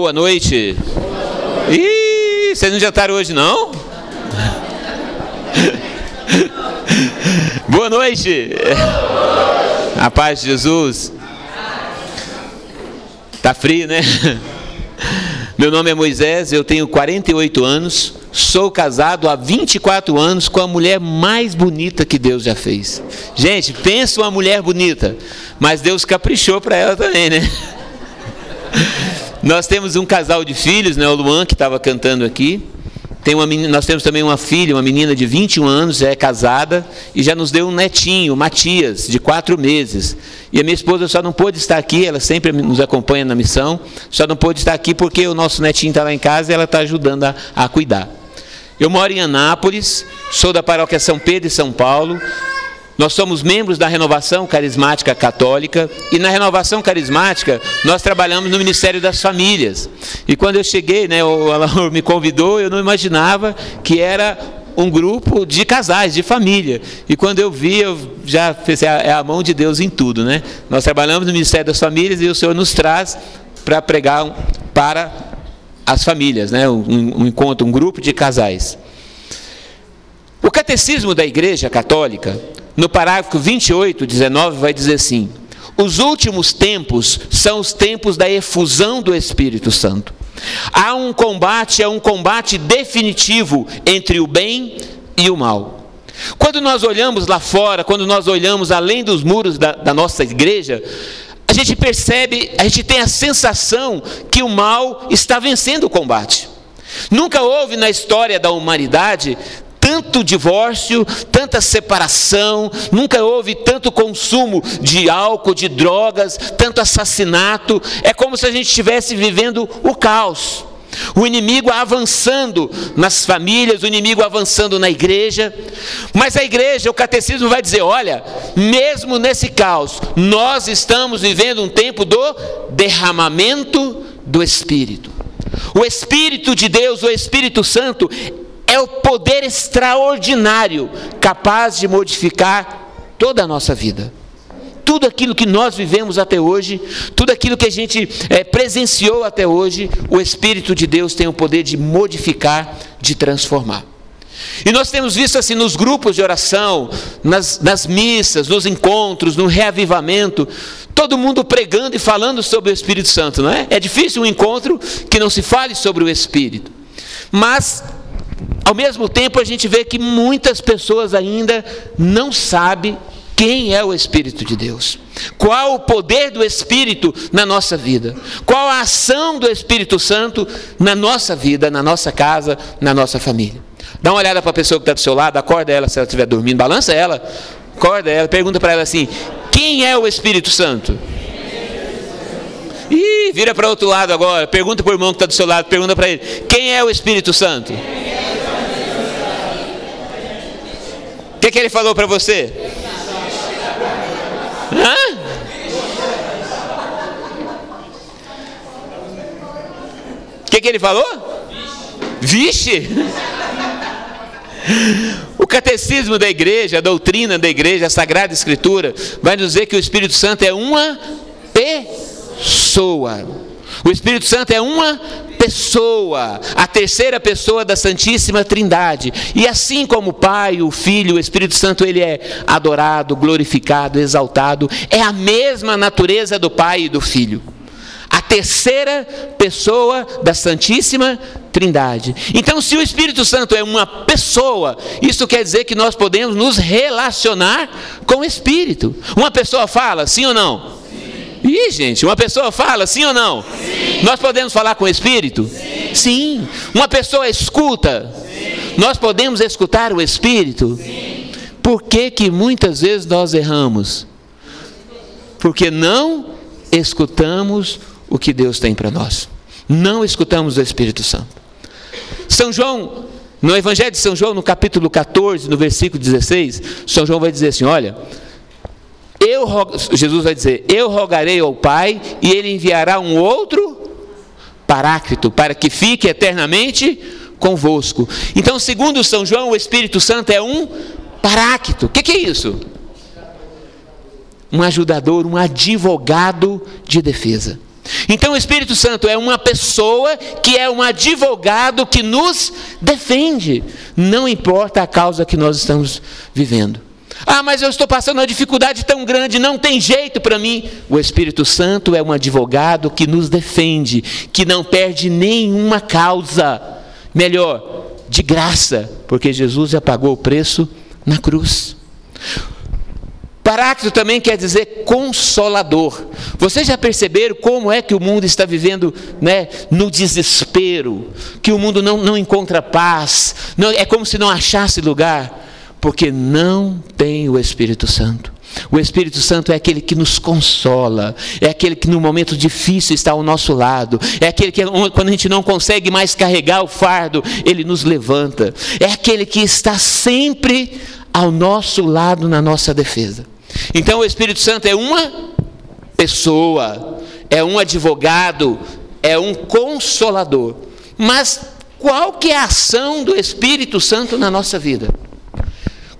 Boa noite. Ih, vocês não jantaram hoje não? Boa noite. A paz de Jesus. Tá frio, né? Meu nome é Moisés, eu tenho 48 anos, sou casado há 24 anos com a mulher mais bonita que Deus já fez. Gente, pensa uma mulher bonita, mas Deus caprichou para ela também, né? Nós temos um casal de filhos, né? O Luan que estava cantando aqui. Tem uma menina, nós temos também uma filha, uma menina de 21 anos, já é casada e já nos deu um netinho, Matias, de quatro meses. E a minha esposa só não pôde estar aqui, ela sempre nos acompanha na missão, só não pôde estar aqui porque o nosso netinho está lá em casa e ela está ajudando a, a cuidar. Eu moro em Anápolis, sou da paróquia São Pedro e São Paulo, nós somos membros da Renovação Carismática Católica e na Renovação Carismática nós trabalhamos no Ministério das Famílias. E quando eu cheguei, né, o Alaor me convidou, eu não imaginava que era um grupo de casais, de família. E quando eu vi, eu já pensei, é, é a mão de Deus em tudo, né? Nós trabalhamos no Ministério das Famílias e o Senhor nos traz para pregar para as famílias, né? Um, um encontro, um grupo de casais. O catecismo da Igreja Católica no parágrafo 28, 19, vai dizer assim: Os últimos tempos são os tempos da efusão do Espírito Santo. Há um combate, é um combate definitivo entre o bem e o mal. Quando nós olhamos lá fora, quando nós olhamos além dos muros da, da nossa igreja, a gente percebe, a gente tem a sensação que o mal está vencendo o combate. Nunca houve na história da humanidade tanto divórcio, tanta separação, nunca houve tanto consumo de álcool, de drogas, tanto assassinato. É como se a gente estivesse vivendo o caos. O inimigo avançando nas famílias, o inimigo avançando na igreja. Mas a igreja, o catecismo vai dizer: olha, mesmo nesse caos, nós estamos vivendo um tempo do derramamento do Espírito. O Espírito de Deus, o Espírito Santo, é o poder extraordinário capaz de modificar toda a nossa vida. Tudo aquilo que nós vivemos até hoje, tudo aquilo que a gente é, presenciou até hoje, o Espírito de Deus tem o poder de modificar, de transformar. E nós temos visto assim nos grupos de oração, nas, nas missas, nos encontros, no reavivamento, todo mundo pregando e falando sobre o Espírito Santo, não é? É difícil um encontro que não se fale sobre o Espírito. Mas ao mesmo tempo, a gente vê que muitas pessoas ainda não sabem quem é o Espírito de Deus. Qual o poder do Espírito na nossa vida? Qual a ação do Espírito Santo na nossa vida, na nossa casa, na nossa família? Dá uma olhada para a pessoa que está do seu lado, acorda ela se ela estiver dormindo, balança ela, acorda ela, pergunta para ela assim: quem é o Espírito Santo? Ih, vira para outro lado agora, pergunta para o irmão que está do seu lado, pergunta para ele: quem é o Espírito Santo? O que, que ele falou para você? Hã? O que, que ele falou? Vixe! O catecismo da igreja, a doutrina da igreja, a sagrada escritura, vai dizer que o Espírito Santo é uma pessoa. O Espírito Santo é uma pessoa, a terceira pessoa da Santíssima Trindade. E assim como o Pai, o Filho, o Espírito Santo, ele é adorado, glorificado, exaltado, é a mesma natureza do Pai e do Filho. A terceira pessoa da Santíssima Trindade. Então, se o Espírito Santo é uma pessoa, isso quer dizer que nós podemos nos relacionar com o Espírito. Uma pessoa fala, sim ou não? Ih, gente, uma pessoa fala, sim ou não? Sim. Nós podemos falar com o Espírito? Sim. sim. Uma pessoa escuta? Sim. Nós podemos escutar o Espírito? Sim. Por que, que muitas vezes nós erramos? Porque não escutamos o que Deus tem para nós. Não escutamos o Espírito Santo. São João, no Evangelho de São João, no capítulo 14, no versículo 16, São João vai dizer assim: olha eu, Jesus vai dizer: Eu rogarei ao Pai e ele enviará um outro paráclito para que fique eternamente convosco. Então, segundo São João, o Espírito Santo é um paráclito. O que, que é isso? Um ajudador, um advogado de defesa. Então o Espírito Santo é uma pessoa que é um advogado que nos defende, não importa a causa que nós estamos vivendo. Ah, mas eu estou passando uma dificuldade tão grande, não tem jeito para mim. O Espírito Santo é um advogado que nos defende, que não perde nenhuma causa. Melhor, de graça, porque Jesus já pagou o preço na cruz. Paráclito também quer dizer consolador. Vocês já perceberam como é que o mundo está vivendo né, no desespero? Que o mundo não, não encontra paz, não, é como se não achasse lugar porque não tem o Espírito Santo. O Espírito Santo é aquele que nos consola, é aquele que no momento difícil está ao nosso lado, é aquele que quando a gente não consegue mais carregar o fardo, ele nos levanta, é aquele que está sempre ao nosso lado na nossa defesa. Então o Espírito Santo é uma pessoa, é um advogado, é um consolador. Mas qual que é a ação do Espírito Santo na nossa vida?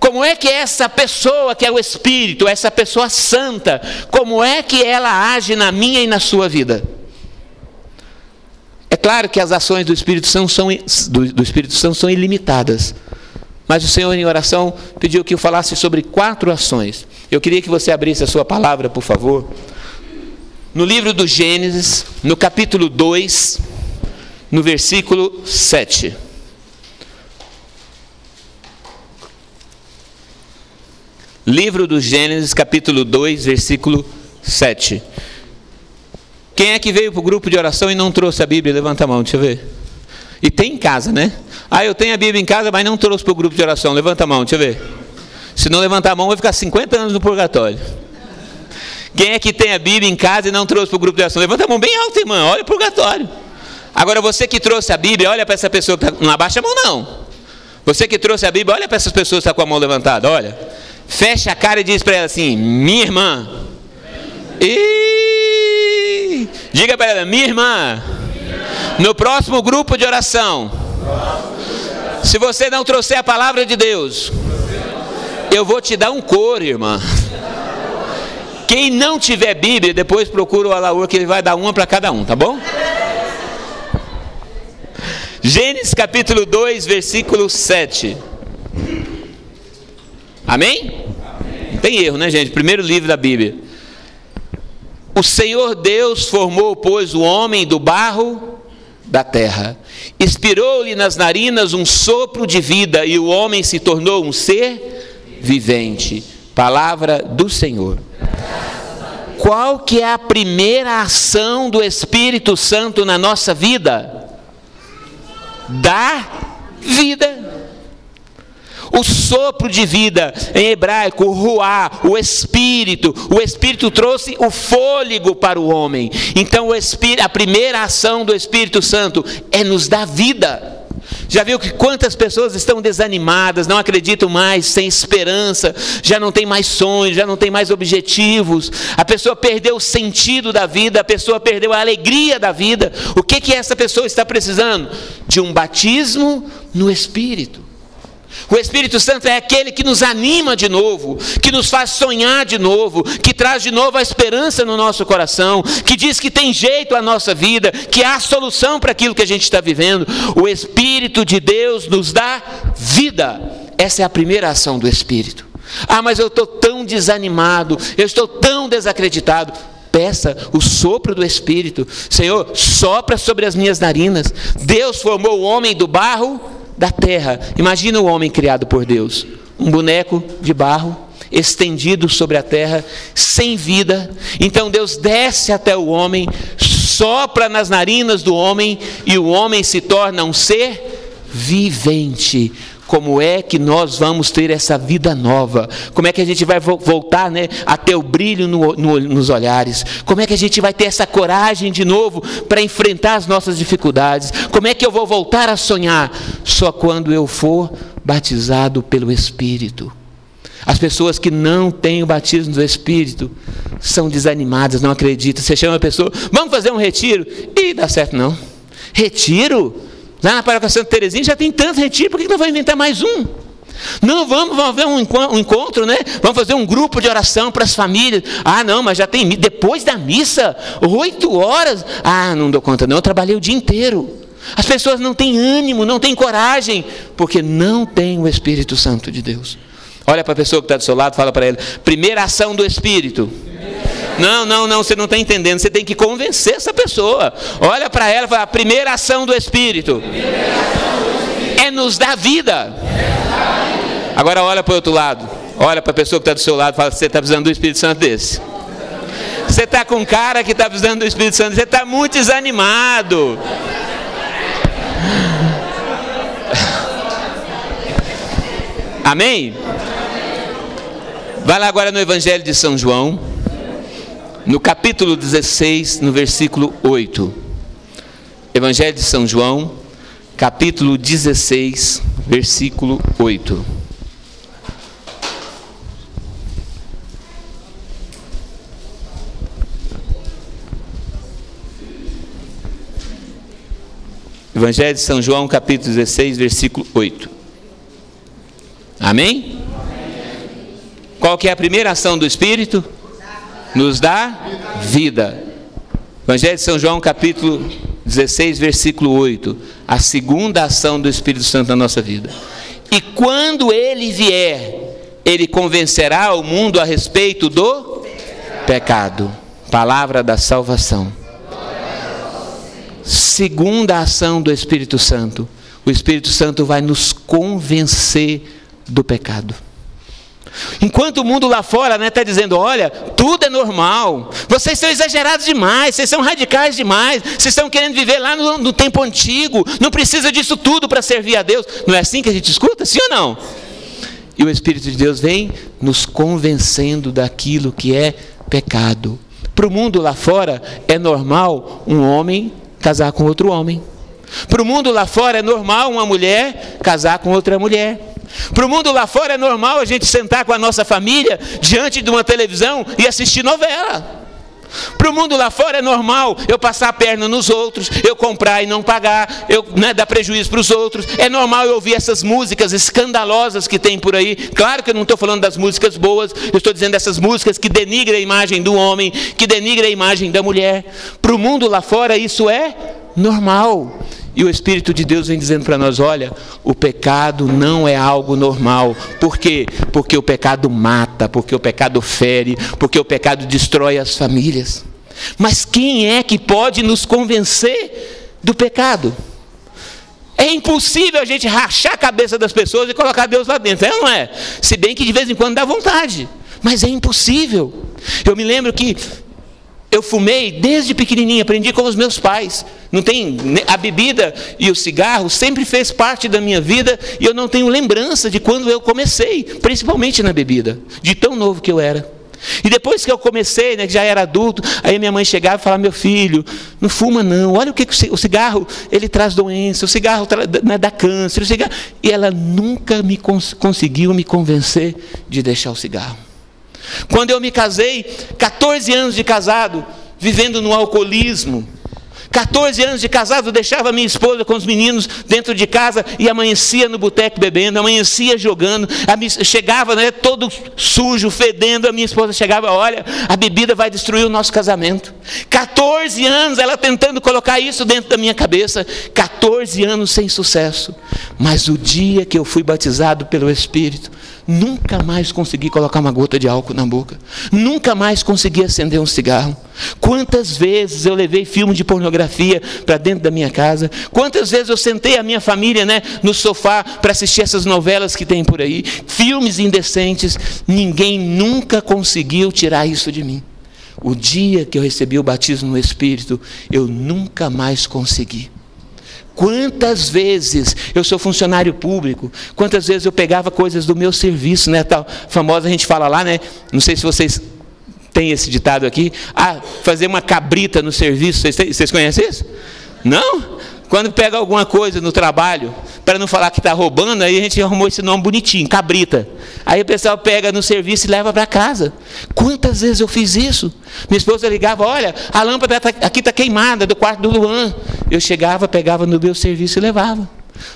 Como é que essa pessoa que é o Espírito, essa pessoa santa, como é que ela age na minha e na sua vida? É claro que as ações do Espírito Santo são, do, do Espírito Santo são ilimitadas. Mas o Senhor, em oração, pediu que eu falasse sobre quatro ações. Eu queria que você abrisse a sua palavra, por favor. No livro do Gênesis, no capítulo 2, no versículo 7. Livro do Gênesis, capítulo 2, versículo 7. Quem é que veio para o grupo de oração e não trouxe a Bíblia? Levanta a mão, deixa eu ver. E tem em casa, né? Ah, eu tenho a Bíblia em casa, mas não trouxe para o grupo de oração. Levanta a mão, deixa eu ver. Se não levantar a mão, vai ficar 50 anos no purgatório. Quem é que tem a Bíblia em casa e não trouxe para o grupo de oração? Levanta a mão bem alto, irmã. Olha o purgatório. Agora, você que trouxe a Bíblia, olha para essa pessoa está. Não abaixa a mão, não. Você que trouxe a Bíblia, olha para essas pessoas que estão tá com a mão levantada. Olha fecha a cara e diz para ela assim: Minha irmã. E diga para ela: Minha irmã. No próximo grupo de oração, se você não trouxer a palavra de Deus, eu vou te dar um coro, irmã. Quem não tiver Bíblia, depois procura o Alaur que ele vai dar uma para cada um, tá bom? Gênesis capítulo 2, versículo 7. Amém? Amém? Tem erro, né, gente? Primeiro livro da Bíblia. O Senhor Deus formou, pois, o homem do barro da terra. Inspirou-lhe nas narinas um sopro de vida e o homem se tornou um ser vivente. Palavra do Senhor. Qual que é a primeira ação do Espírito Santo na nossa vida? Dar vida o sopro de vida, em hebraico, o ruá, o espírito. O espírito trouxe o fôlego para o homem. Então, o espírito, a primeira ação do Espírito Santo é nos dar vida. Já viu que quantas pessoas estão desanimadas, não acreditam mais, sem esperança, já não tem mais sonhos, já não tem mais objetivos. A pessoa perdeu o sentido da vida, a pessoa perdeu a alegria da vida. O que que essa pessoa está precisando? De um batismo no espírito. O Espírito Santo é aquele que nos anima de novo, que nos faz sonhar de novo, que traz de novo a esperança no nosso coração, que diz que tem jeito a nossa vida, que há solução para aquilo que a gente está vivendo. O Espírito de Deus nos dá vida. Essa é a primeira ação do Espírito. Ah, mas eu estou tão desanimado, eu estou tão desacreditado. Peça o sopro do Espírito. Senhor, sopra sobre as minhas narinas. Deus formou o homem do barro da terra. Imagina o homem criado por Deus, um boneco de barro estendido sobre a terra, sem vida. Então Deus desce até o homem, sopra nas narinas do homem e o homem se torna um ser vivente como é que nós vamos ter essa vida nova, como é que a gente vai voltar né, a ter o brilho no, no, nos olhares, como é que a gente vai ter essa coragem de novo para enfrentar as nossas dificuldades, como é que eu vou voltar a sonhar, só quando eu for batizado pelo Espírito. As pessoas que não têm o batismo do Espírito são desanimadas, não acreditam. Você chama a pessoa, vamos fazer um retiro, e dá certo não. Retiro? Lá na paróquia Santa Terezinha já tem tantos retiros, por que não vai inventar mais um? Não, vamos, vamos fazer um encontro, né? Vamos fazer um grupo de oração para as famílias. Ah, não, mas já tem depois da missa, oito horas. Ah, não dou conta, não. Eu trabalhei o dia inteiro. As pessoas não têm ânimo, não têm coragem, porque não têm o Espírito Santo de Deus. Olha para a pessoa que está do seu lado, fala para ele: primeira ação do Espírito. Não, não, não, você não está entendendo. Você tem que convencer essa pessoa. Olha para ela e fala: primeira ação do Espírito. É nos dar vida. Agora olha para o outro lado. Olha para a pessoa que está do seu lado e fala: você está precisando do Espírito Santo desse. Você está com um cara que está precisando do Espírito Santo, você está muito desanimado. Amém? Vai lá agora no Evangelho de São João, no capítulo 16, no versículo 8. Evangelho de São João, capítulo 16, versículo 8. Evangelho de São João, capítulo 16, versículo 8. Amém? Qual que é a primeira ação do Espírito? Nos dá vida. Evangelho de São João, capítulo 16, versículo 8. A segunda ação do Espírito Santo na nossa vida. E quando ele vier, ele convencerá o mundo a respeito do pecado. Palavra da salvação. Segunda ação do Espírito Santo. O Espírito Santo vai nos convencer do pecado. Enquanto o mundo lá fora está né, tá dizendo: olha, tudo é normal, vocês são exagerados demais, vocês são radicais demais, vocês estão querendo viver lá no, no tempo antigo, não precisa disso tudo para servir a Deus. Não é assim que a gente escuta? Sim ou não? E o Espírito de Deus vem nos convencendo daquilo que é pecado. Para o mundo lá fora é normal um homem casar com outro homem. Para o mundo lá fora é normal uma mulher casar com outra mulher. Para o mundo lá fora é normal a gente sentar com a nossa família diante de uma televisão e assistir novela. Para o mundo lá fora é normal eu passar a perna nos outros, eu comprar e não pagar, eu né, dar prejuízo para os outros. É normal eu ouvir essas músicas escandalosas que tem por aí. Claro que eu não estou falando das músicas boas, eu estou dizendo dessas músicas que denigram a imagem do homem, que denigram a imagem da mulher. Para o mundo lá fora isso é normal. E o Espírito de Deus vem dizendo para nós: olha, o pecado não é algo normal. Por quê? Porque o pecado mata, porque o pecado fere, porque o pecado destrói as famílias. Mas quem é que pode nos convencer do pecado? É impossível a gente rachar a cabeça das pessoas e colocar Deus lá dentro, é ou não é? Se bem que de vez em quando dá vontade, mas é impossível. Eu me lembro que eu fumei desde pequenininho, aprendi com os meus pais. Não tem a bebida e o cigarro sempre fez parte da minha vida e eu não tenho lembrança de quando eu comecei, principalmente na bebida, de tão novo que eu era. E depois que eu comecei, né, que já era adulto, aí minha mãe chegava e falava: "Meu filho, não fuma não. Olha o que o cigarro ele traz doença, o cigarro né, dá câncer, o cigarro". E ela nunca me cons conseguiu me convencer de deixar o cigarro. Quando eu me casei, 14 anos de casado, vivendo no alcoolismo. 14 anos de casado, deixava minha esposa com os meninos dentro de casa e amanhecia no boteco bebendo, amanhecia jogando, chegava né, todo sujo, fedendo, a minha esposa chegava, olha, a bebida vai destruir o nosso casamento. 14 anos ela tentando colocar isso dentro da minha cabeça, 14 anos sem sucesso. Mas o dia que eu fui batizado pelo Espírito, Nunca mais consegui colocar uma gota de álcool na boca. Nunca mais consegui acender um cigarro. Quantas vezes eu levei filme de pornografia para dentro da minha casa? Quantas vezes eu sentei a minha família né, no sofá para assistir essas novelas que tem por aí? Filmes indecentes. Ninguém nunca conseguiu tirar isso de mim. O dia que eu recebi o batismo no Espírito, eu nunca mais consegui. Quantas vezes eu sou funcionário público, quantas vezes eu pegava coisas do meu serviço, né? Tal famosa a gente fala lá, né? Não sei se vocês têm esse ditado aqui. Ah, fazer uma cabrita no serviço. Vocês, vocês conhecem isso? Não? Quando pega alguma coisa no trabalho, para não falar que está roubando, aí a gente arrumou esse nome bonitinho, cabrita. Aí o pessoal pega no serviço e leva para casa. Quantas vezes eu fiz isso? Minha esposa ligava, olha, a lâmpada tá, aqui está queimada do quarto do Luan. Eu chegava, pegava no meu serviço e levava.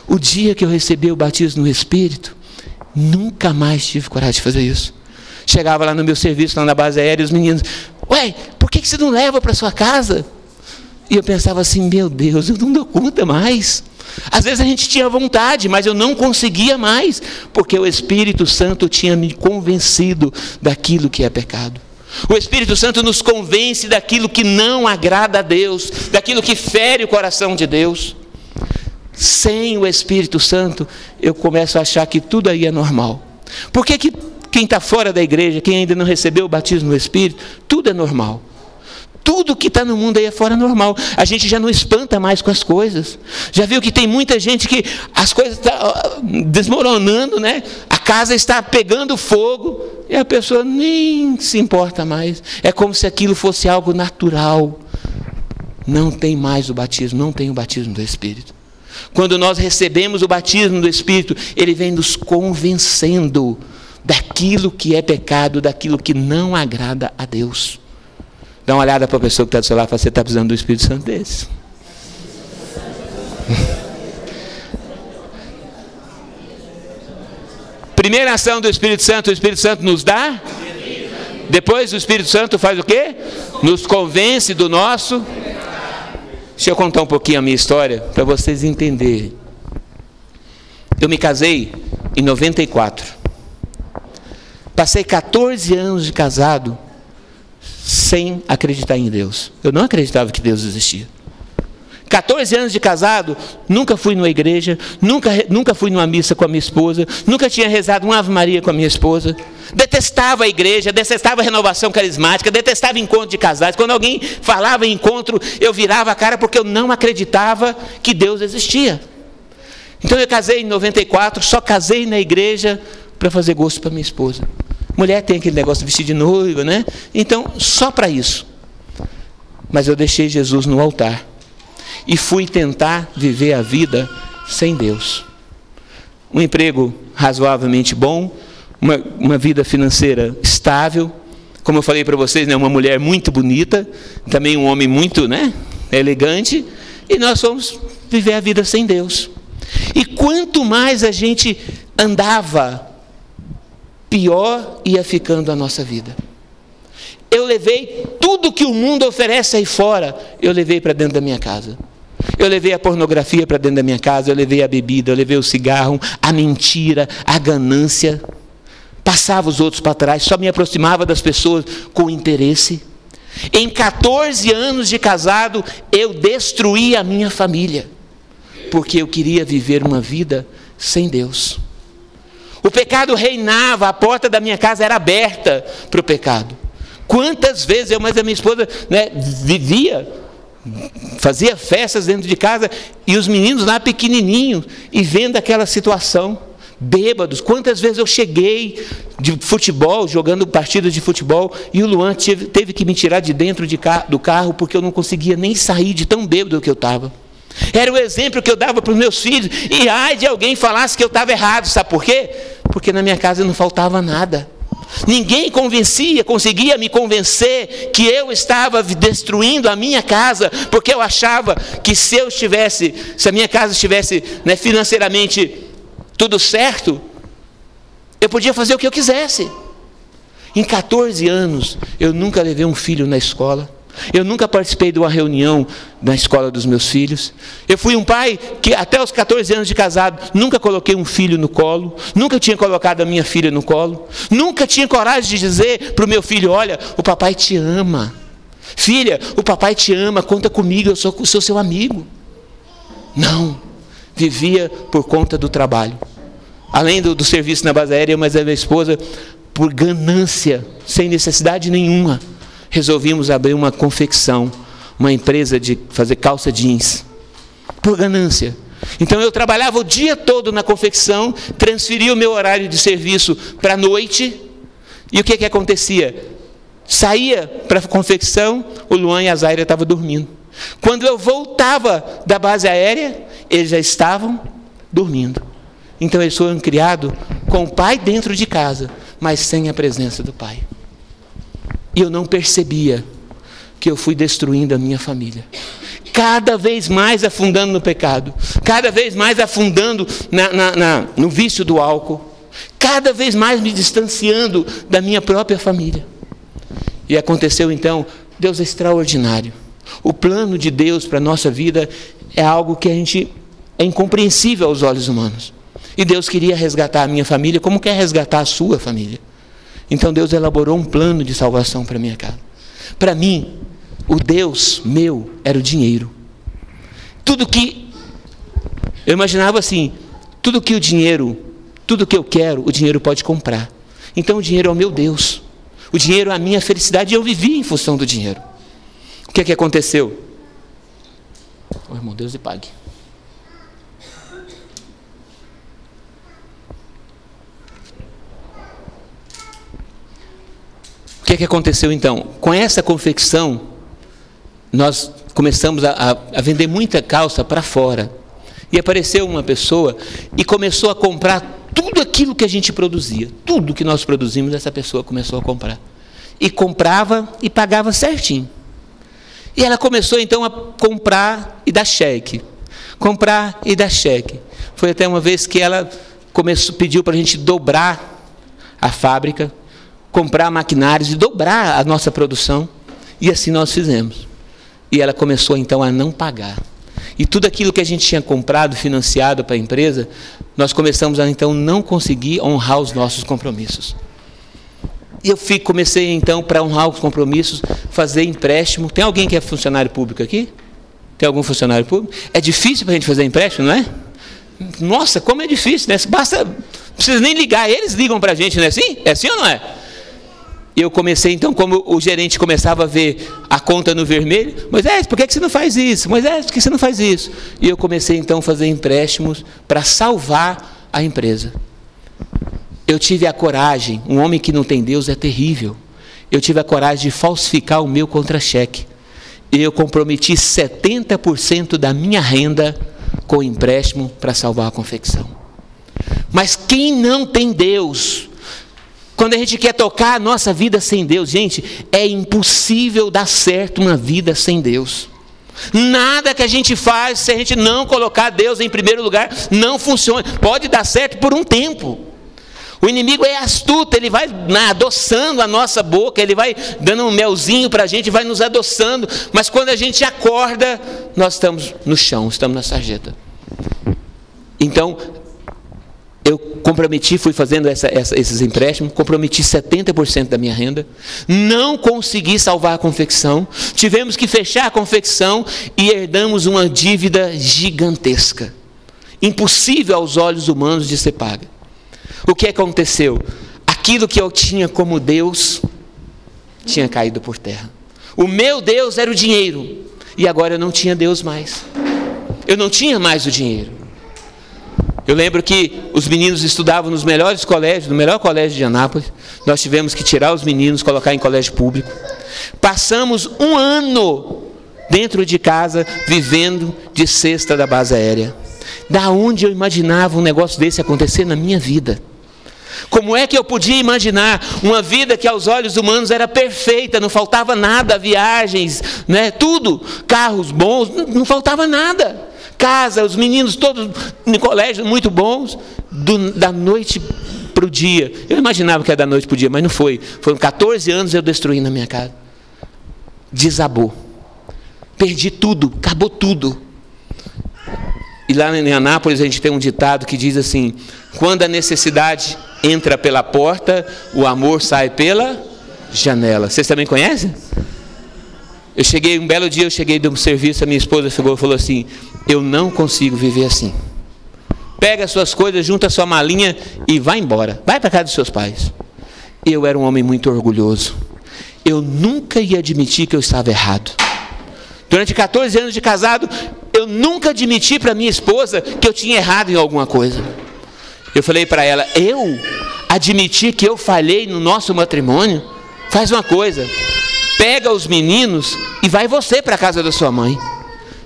O dia que eu recebi o batismo no Espírito, Nunca mais tive coragem de fazer isso. Chegava lá no meu serviço, lá na base aérea, e os meninos, ué, por que você não leva para sua casa? E eu pensava assim, meu Deus, eu não dou conta mais. Às vezes a gente tinha vontade, mas eu não conseguia mais, porque o Espírito Santo tinha me convencido daquilo que é pecado. O Espírito Santo nos convence daquilo que não agrada a Deus, daquilo que fere o coração de Deus. Sem o Espírito Santo, eu começo a achar que tudo aí é normal. Por que, que quem está fora da igreja, quem ainda não recebeu o batismo no Espírito, tudo é normal? Tudo que está no mundo aí é fora normal. A gente já não espanta mais com as coisas. Já viu que tem muita gente que as coisas estão tá, desmoronando, né? A casa está pegando fogo e a pessoa nem se importa mais. É como se aquilo fosse algo natural. Não tem mais o batismo, não tem o batismo do Espírito. Quando nós recebemos o batismo do Espírito, ele vem nos convencendo daquilo que é pecado, daquilo que não agrada a Deus. Dá uma olhada para a pessoa que está do seu lado e fala, você está precisando do Espírito Santo desse. Primeira ação do Espírito Santo, o Espírito Santo nos dá. Depois o Espírito Santo faz o quê? Nos convence do nosso. Deixa eu contar um pouquinho a minha história para vocês entenderem. Eu me casei em 94. Passei 14 anos de casado sem acreditar em Deus. Eu não acreditava que Deus existia. 14 anos de casado, nunca fui numa igreja, nunca, nunca fui numa missa com a minha esposa, nunca tinha rezado uma Ave Maria com a minha esposa. Detestava a igreja, detestava a renovação carismática, detestava encontro de casais. Quando alguém falava em encontro, eu virava a cara porque eu não acreditava que Deus existia. Então eu casei em 94, só casei na igreja para fazer gosto para minha esposa. Mulher tem aquele negócio de vestir de noiva, né? Então, só para isso. Mas eu deixei Jesus no altar e fui tentar viver a vida sem Deus. Um emprego razoavelmente bom, uma, uma vida financeira estável, como eu falei para vocês, né, uma mulher muito bonita, também um homem muito né, elegante, e nós fomos viver a vida sem Deus. E quanto mais a gente andava pior ia ficando a nossa vida. Eu levei tudo que o mundo oferece aí fora, eu levei para dentro da minha casa. Eu levei a pornografia para dentro da minha casa, eu levei a bebida, eu levei o cigarro, a mentira, a ganância. Passava os outros para trás, só me aproximava das pessoas com interesse. Em 14 anos de casado, eu destruí a minha família, porque eu queria viver uma vida sem Deus. O pecado reinava, a porta da minha casa era aberta para o pecado. Quantas vezes eu, mas a minha esposa né, vivia, fazia festas dentro de casa e os meninos lá pequenininhos e vendo aquela situação, bêbados. Quantas vezes eu cheguei de futebol, jogando partidas de futebol e o Luan teve, teve que me tirar de dentro de do carro porque eu não conseguia nem sair de tão bêbado que eu estava. Era o exemplo que eu dava para os meus filhos. E ai de alguém falasse que eu estava errado, sabe por quê? Porque na minha casa não faltava nada. Ninguém convencia, conseguia me convencer que eu estava destruindo a minha casa, porque eu achava que se eu estivesse, se a minha casa estivesse né, financeiramente tudo certo, eu podia fazer o que eu quisesse. Em 14 anos, eu nunca levei um filho na escola. Eu nunca participei de uma reunião na escola dos meus filhos. Eu fui um pai que, até os 14 anos de casado, nunca coloquei um filho no colo, nunca tinha colocado a minha filha no colo, nunca tinha coragem de dizer para o meu filho: Olha, o papai te ama. Filha, o papai te ama, conta comigo, eu sou, sou seu amigo. Não, vivia por conta do trabalho. Além do, do serviço na base aérea, mas a minha esposa, por ganância, sem necessidade nenhuma resolvimos abrir uma confecção, uma empresa de fazer calça jeans, por ganância. Então eu trabalhava o dia todo na confecção, transferia o meu horário de serviço para a noite, e o que, que acontecia? Saía para a confecção, o Luan e a Zaira estavam dormindo. Quando eu voltava da base aérea, eles já estavam dormindo. Então eles foram criados com o pai dentro de casa, mas sem a presença do pai. E eu não percebia que eu fui destruindo a minha família. Cada vez mais afundando no pecado, cada vez mais afundando na, na, na, no vício do álcool, cada vez mais me distanciando da minha própria família. E aconteceu então, Deus é extraordinário. O plano de Deus para a nossa vida é algo que a gente é incompreensível aos olhos humanos. E Deus queria resgatar a minha família, como quer resgatar a sua família. Então Deus elaborou um plano de salvação para minha casa. Para mim, o Deus meu era o dinheiro. Tudo que eu imaginava assim, tudo que o dinheiro, tudo que eu quero, o dinheiro pode comprar. Então o dinheiro é o meu Deus. O dinheiro é a minha felicidade e eu vivi em função do dinheiro. O que é que aconteceu? Oh, irmão, Deus lhe pague. Que que aconteceu então? Com essa confecção, nós começamos a, a vender muita calça para fora. E apareceu uma pessoa e começou a comprar tudo aquilo que a gente produzia. Tudo que nós produzimos, essa pessoa começou a comprar. E comprava e pagava certinho. E ela começou então a comprar e dar cheque. Comprar e dar cheque. Foi até uma vez que ela começou, pediu para a gente dobrar a fábrica comprar maquinários e dobrar a nossa produção. E assim nós fizemos. E ela começou então a não pagar. E tudo aquilo que a gente tinha comprado, financiado para a empresa, nós começamos a então não conseguir honrar os nossos compromissos. E eu fui, comecei então, para honrar os compromissos, fazer empréstimo. Tem alguém que é funcionário público aqui? Tem algum funcionário público? É difícil para a gente fazer empréstimo, não é? Nossa, como é difícil, né? Basta, não precisa nem ligar, eles ligam para a gente, não é assim? É assim ou não é? E eu comecei, então, como o gerente começava a ver a conta no vermelho, Moisés, por que você não faz isso? Moisés, por que você não faz isso? E eu comecei, então, a fazer empréstimos para salvar a empresa. Eu tive a coragem, um homem que não tem Deus é terrível. Eu tive a coragem de falsificar o meu contra-cheque. E eu comprometi 70% da minha renda com empréstimo para salvar a confecção. Mas quem não tem Deus, quando a gente quer tocar a nossa vida sem Deus, gente, é impossível dar certo uma vida sem Deus. Nada que a gente faz, se a gente não colocar Deus em primeiro lugar, não funciona. Pode dar certo por um tempo. O inimigo é astuto, ele vai adoçando a nossa boca, ele vai dando um melzinho para a gente, vai nos adoçando, mas quando a gente acorda, nós estamos no chão, estamos na sarjeta. Então, eu comprometi, fui fazendo essa, essa, esses empréstimos, comprometi 70% da minha renda, não consegui salvar a confecção, tivemos que fechar a confecção e herdamos uma dívida gigantesca, impossível aos olhos humanos de ser paga. O que aconteceu? Aquilo que eu tinha como Deus tinha caído por terra. O meu Deus era o dinheiro, e agora eu não tinha Deus mais. Eu não tinha mais o dinheiro. Eu lembro que os meninos estudavam nos melhores colégios, no melhor colégio de Anápolis. Nós tivemos que tirar os meninos, colocar em colégio público. Passamos um ano dentro de casa, vivendo de cesta da base aérea. Da onde eu imaginava um negócio desse acontecer na minha vida? Como é que eu podia imaginar uma vida que aos olhos humanos era perfeita, não faltava nada, viagens, né, tudo, carros bons, não faltava nada casa, os meninos todos no colégio muito bons, do, da noite para o dia. Eu imaginava que era da noite para o dia, mas não foi. Foram 14 anos eu destruindo a minha casa. Desabou. Perdi tudo, acabou tudo. E lá em Anápolis a gente tem um ditado que diz assim: quando a necessidade entra pela porta, o amor sai pela janela. Vocês também conhecem? Eu cheguei, um belo dia eu cheguei do serviço, a minha esposa chegou e falou assim: Eu não consigo viver assim. Pega as suas coisas, junta a sua malinha e vai embora. Vai para casa dos seus pais. Eu era um homem muito orgulhoso. Eu nunca ia admitir que eu estava errado. Durante 14 anos de casado, eu nunca admiti para minha esposa que eu tinha errado em alguma coisa. Eu falei para ela: Eu admitir que eu falhei no nosso matrimônio? Faz uma coisa, pega os meninos e vai você para a casa da sua mãe.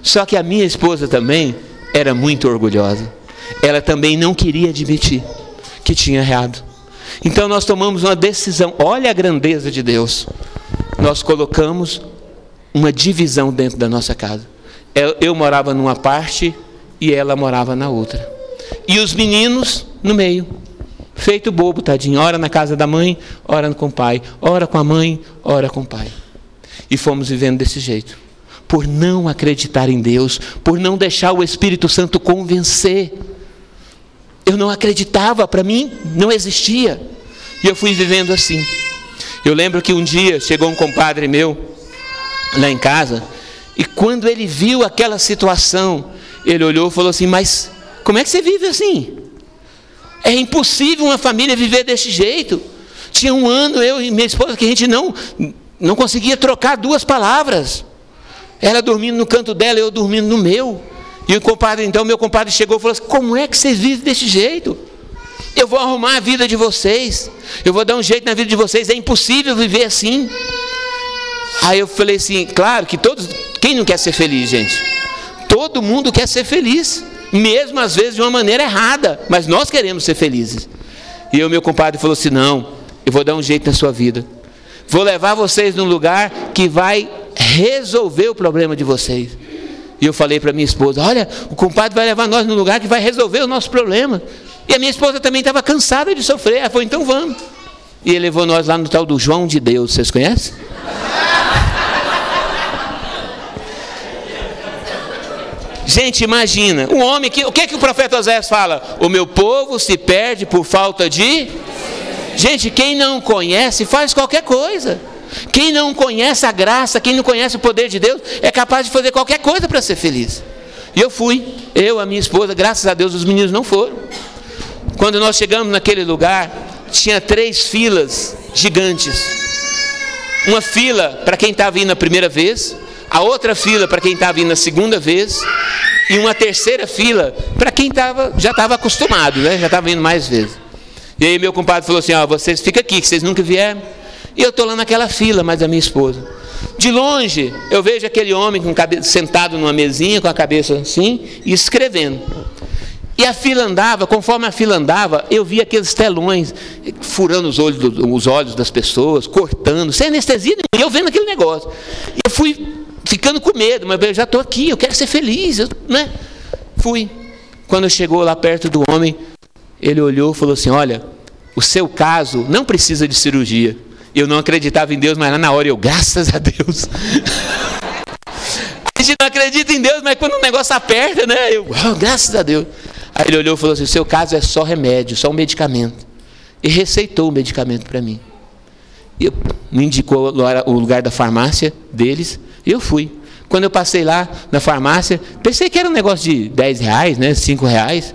Só que a minha esposa também era muito orgulhosa. Ela também não queria admitir que tinha errado. Então nós tomamos uma decisão. Olha a grandeza de Deus. Nós colocamos uma divisão dentro da nossa casa. Eu morava numa parte e ela morava na outra. E os meninos no meio. Feito bobo, tadinho. Ora na casa da mãe, ora com o pai. Ora com a mãe, ora com o pai. E fomos vivendo desse jeito. Por não acreditar em Deus, por não deixar o Espírito Santo convencer. Eu não acreditava, para mim não existia. E eu fui vivendo assim. Eu lembro que um dia chegou um compadre meu lá em casa, e quando ele viu aquela situação, ele olhou e falou assim: Mas como é que você vive assim? É impossível uma família viver desse jeito. Tinha um ano, eu e minha esposa, que a gente não, não conseguia trocar duas palavras. Ela dormindo no canto dela, eu dormindo no meu. E o compadre, então, meu compadre chegou e falou assim: Como é que vocês vivem desse jeito? Eu vou arrumar a vida de vocês. Eu vou dar um jeito na vida de vocês. É impossível viver assim. Aí eu falei assim: Claro que todos. Quem não quer ser feliz, gente? Todo mundo quer ser feliz mesmo às vezes de uma maneira errada, mas nós queremos ser felizes. E o meu compadre falou assim: não, eu vou dar um jeito na sua vida. Vou levar vocês num lugar que vai resolver o problema de vocês. E eu falei para minha esposa: olha, o compadre vai levar nós num lugar que vai resolver o nosso problema. E a minha esposa também estava cansada de sofrer. Ela falou: então vamos. E ele levou nós lá no tal do João de Deus, vocês conhecem? Gente, imagina, um homem que. O que, que o profeta Oséias fala? O meu povo se perde por falta de. Gente, quem não conhece faz qualquer coisa. Quem não conhece a graça, quem não conhece o poder de Deus, é capaz de fazer qualquer coisa para ser feliz. E eu fui, eu, a minha esposa, graças a Deus os meninos não foram. Quando nós chegamos naquele lugar, tinha três filas gigantes. Uma fila para quem estava indo a primeira vez, a outra fila para quem estava vindo a segunda vez, e uma terceira fila para quem tava, já estava acostumado, né? já estava indo mais vezes. E aí meu compadre falou assim: ó, vocês ficam aqui, que vocês nunca vieram. E eu estou lá naquela fila, mas a minha esposa. De longe, eu vejo aquele homem com sentado numa mesinha, com a cabeça assim, e escrevendo. E a fila andava, conforme a fila andava, eu via aqueles telões furando os olhos, os olhos das pessoas, cortando, sem anestesia, e eu vendo aquele negócio. Eu fui ficando com medo, mas eu já estou aqui, eu quero ser feliz, eu, né? Fui. Quando chegou lá perto do homem, ele olhou e falou assim: Olha, o seu caso não precisa de cirurgia. Eu não acreditava em Deus, mas lá na hora eu, graças a Deus. a gente não acredita em Deus, mas quando o negócio aperta, né? Eu, oh, graças a Deus. Aí ele olhou e falou assim: O seu caso é só remédio, só um medicamento. E receitou o medicamento para mim. E me indicou o lugar da farmácia deles. Eu fui. Quando eu passei lá na farmácia, pensei que era um negócio de 10 reais, né, 5 reais.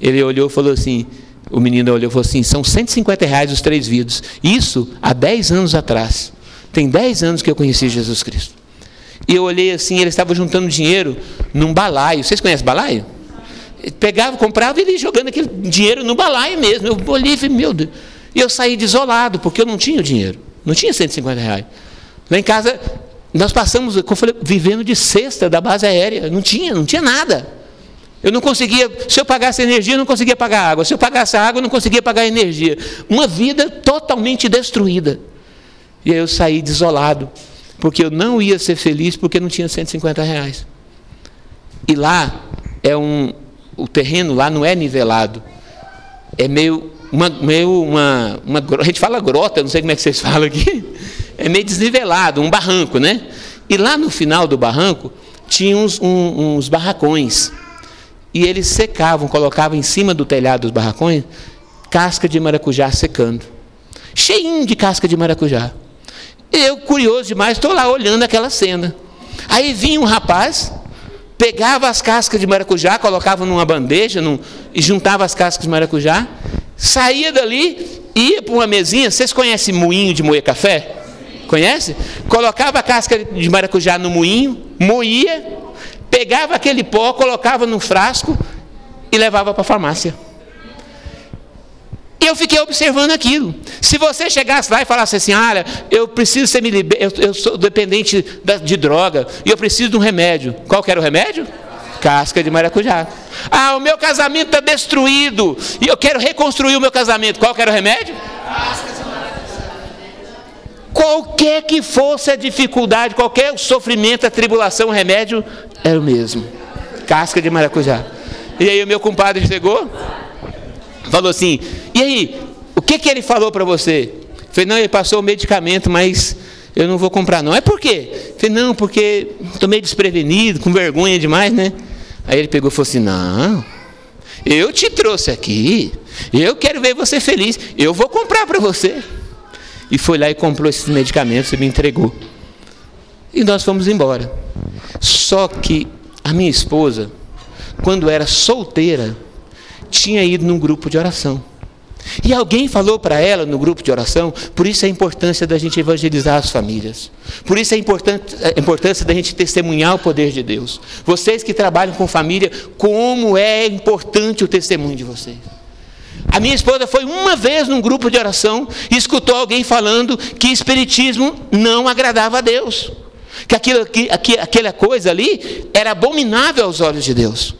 Ele olhou e falou assim, o menino olhou e falou assim, são 150 reais os três vidros. Isso há 10 anos atrás. Tem 10 anos que eu conheci Jesus Cristo. E eu olhei assim, ele estava juntando dinheiro num balaio. Vocês conhecem balaio? Pegava, comprava e ele jogando aquele dinheiro no balaio mesmo. Eu olhei e falei, meu Deus. E eu saí desolado, porque eu não tinha o dinheiro. Não tinha 150 reais. Lá em casa, nós passamos, como eu falei, vivendo de cesta da base aérea. Não tinha, não tinha nada. Eu não conseguia, se eu pagasse energia, eu não conseguia pagar água. Se eu pagasse água, eu não conseguia pagar energia. Uma vida totalmente destruída. E aí eu saí desolado, porque eu não ia ser feliz porque não tinha 150 reais. E lá é um, o terreno lá não é nivelado, é meio uma, meio uma, uma a gente fala grota, não sei como é que vocês falam aqui é meio desnivelado, um barranco, né? E lá no final do barranco tinha uns, um, uns barracões. E eles secavam, colocavam em cima do telhado dos barracões casca de maracujá secando. Cheinho de casca de maracujá. Eu, curioso demais, estou lá olhando aquela cena. Aí vinha um rapaz, pegava as cascas de maracujá, colocava numa bandeja num, e juntava as cascas de maracujá, saía dali, ia para uma mesinha. Vocês conhecem moinho de moer café? Conhece? Colocava a casca de maracujá no moinho, moía, pegava aquele pó, colocava num frasco e levava para a farmácia. E eu fiquei observando aquilo. Se você chegasse lá e falasse assim, olha, eu preciso ser me liber... eu, eu sou dependente de droga e eu preciso de um remédio. Qual que era o remédio? Casca de maracujá. Ah, o meu casamento está destruído e eu quero reconstruir o meu casamento. Qual que era o remédio? Casca de Qualquer que fosse a dificuldade, qualquer sofrimento, a tribulação, o remédio era o mesmo. Casca de maracujá. E aí o meu compadre chegou, falou assim: E aí, o que, que ele falou para você? Eu falei, não, ele passou o medicamento, mas eu não vou comprar não. É por quê? Eu falei, não, porque estou meio desprevenido, com vergonha demais, né? Aí ele pegou e falou assim, não, eu te trouxe aqui, eu quero ver você feliz, eu vou comprar para você. E foi lá e comprou esses medicamentos e me entregou. E nós fomos embora. Só que a minha esposa, quando era solteira, tinha ido num grupo de oração. E alguém falou para ela no grupo de oração, por isso a importância da gente evangelizar as famílias. Por isso a importância da gente testemunhar o poder de Deus. Vocês que trabalham com família, como é importante o testemunho de vocês. A minha esposa foi uma vez num grupo de oração e escutou alguém falando que espiritismo não agradava a Deus. Que, aquilo, que, aquela coisa ali era abominável aos olhos de Deus.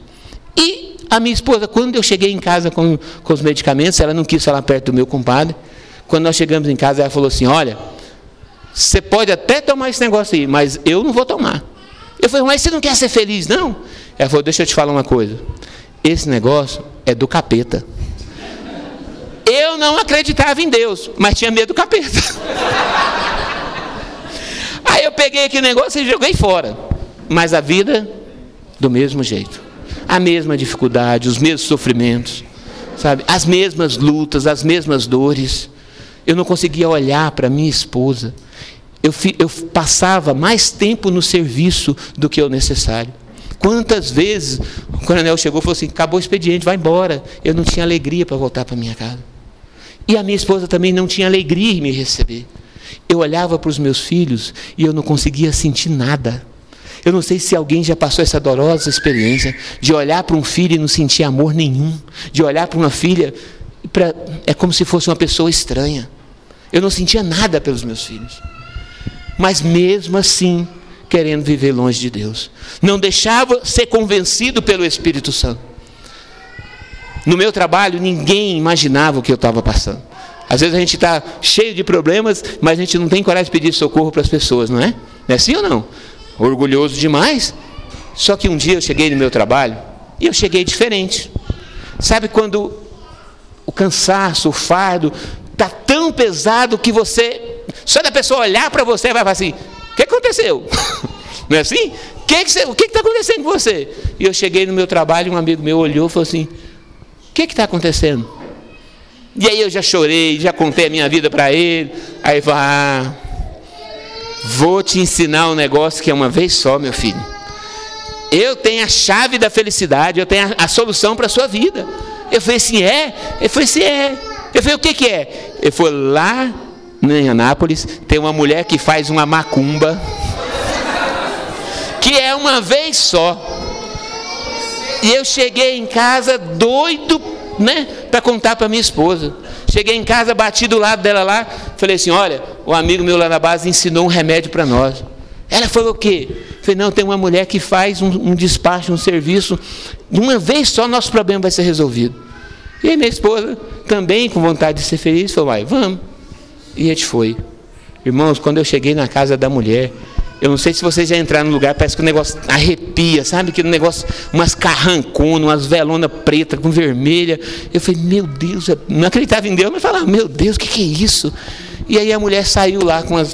E a minha esposa, quando eu cheguei em casa com, com os medicamentos, ela não quis falar perto do meu compadre. Quando nós chegamos em casa, ela falou assim: Olha, você pode até tomar esse negócio aí, mas eu não vou tomar. Eu falei, mas você não quer ser feliz, não? Ela falou: Deixa eu te falar uma coisa. Esse negócio é do capeta. Eu não acreditava em Deus, mas tinha medo do capeta. Aí eu peguei aquele negócio e joguei fora. Mas a vida, do mesmo jeito a mesma dificuldade, os mesmos sofrimentos, sabe? As mesmas lutas, as mesmas dores. Eu não conseguia olhar para minha esposa. Eu, eu passava mais tempo no serviço do que o necessário. Quantas vezes o coronel chegou e falou assim: acabou o expediente, vai embora. Eu não tinha alegria para voltar para minha casa. E a minha esposa também não tinha alegria em me receber. Eu olhava para os meus filhos e eu não conseguia sentir nada. Eu não sei se alguém já passou essa dolorosa experiência de olhar para um filho e não sentir amor nenhum, de olhar para uma filha pra, é como se fosse uma pessoa estranha. Eu não sentia nada pelos meus filhos. Mas mesmo assim, querendo viver longe de Deus, não deixava ser convencido pelo Espírito Santo. No meu trabalho, ninguém imaginava o que eu estava passando. Às vezes a gente está cheio de problemas, mas a gente não tem coragem de pedir socorro para as pessoas, não é? Não é assim ou não? orgulhoso demais. Só que um dia eu cheguei no meu trabalho e eu cheguei diferente. Sabe quando o cansaço, o fardo está tão pesado que você, só da pessoa olhar para você vai falar assim: o que aconteceu? Não é assim? O que está acontecendo com você? E eu cheguei no meu trabalho, e um amigo meu olhou e falou assim: que está acontecendo? E aí eu já chorei, já contei a minha vida para ele. Aí falou: ah, Vou te ensinar um negócio que é uma vez só, meu filho. Eu tenho a chave da felicidade, eu tenho a, a solução para a sua vida. Eu falei assim, é? Ele falou assim, é. Eu falei, o que, que é? Ele falou, lá em Anápolis tem uma mulher que faz uma macumba, que é uma vez só. E eu cheguei em casa doido, né, para contar para minha esposa. Cheguei em casa, bati do lado dela lá, falei assim: olha, o amigo meu lá na base ensinou um remédio para nós. Ela falou o quê? Falei, não, tem uma mulher que faz um, um, despacho, um serviço, de uma vez só nosso problema vai ser resolvido. E aí minha esposa, também com vontade de ser feliz, falou, vai, vamos. E a gente foi. Irmãos, quando eu cheguei na casa da mulher, eu não sei se vocês já entraram no lugar, parece que o negócio arrepia, sabe? Que o negócio, umas carranconas, umas velonas preta com vermelha. Eu falei, meu Deus, eu não acreditava em Deus, mas falava, meu Deus, o que, que é isso? E aí a mulher saiu lá com uma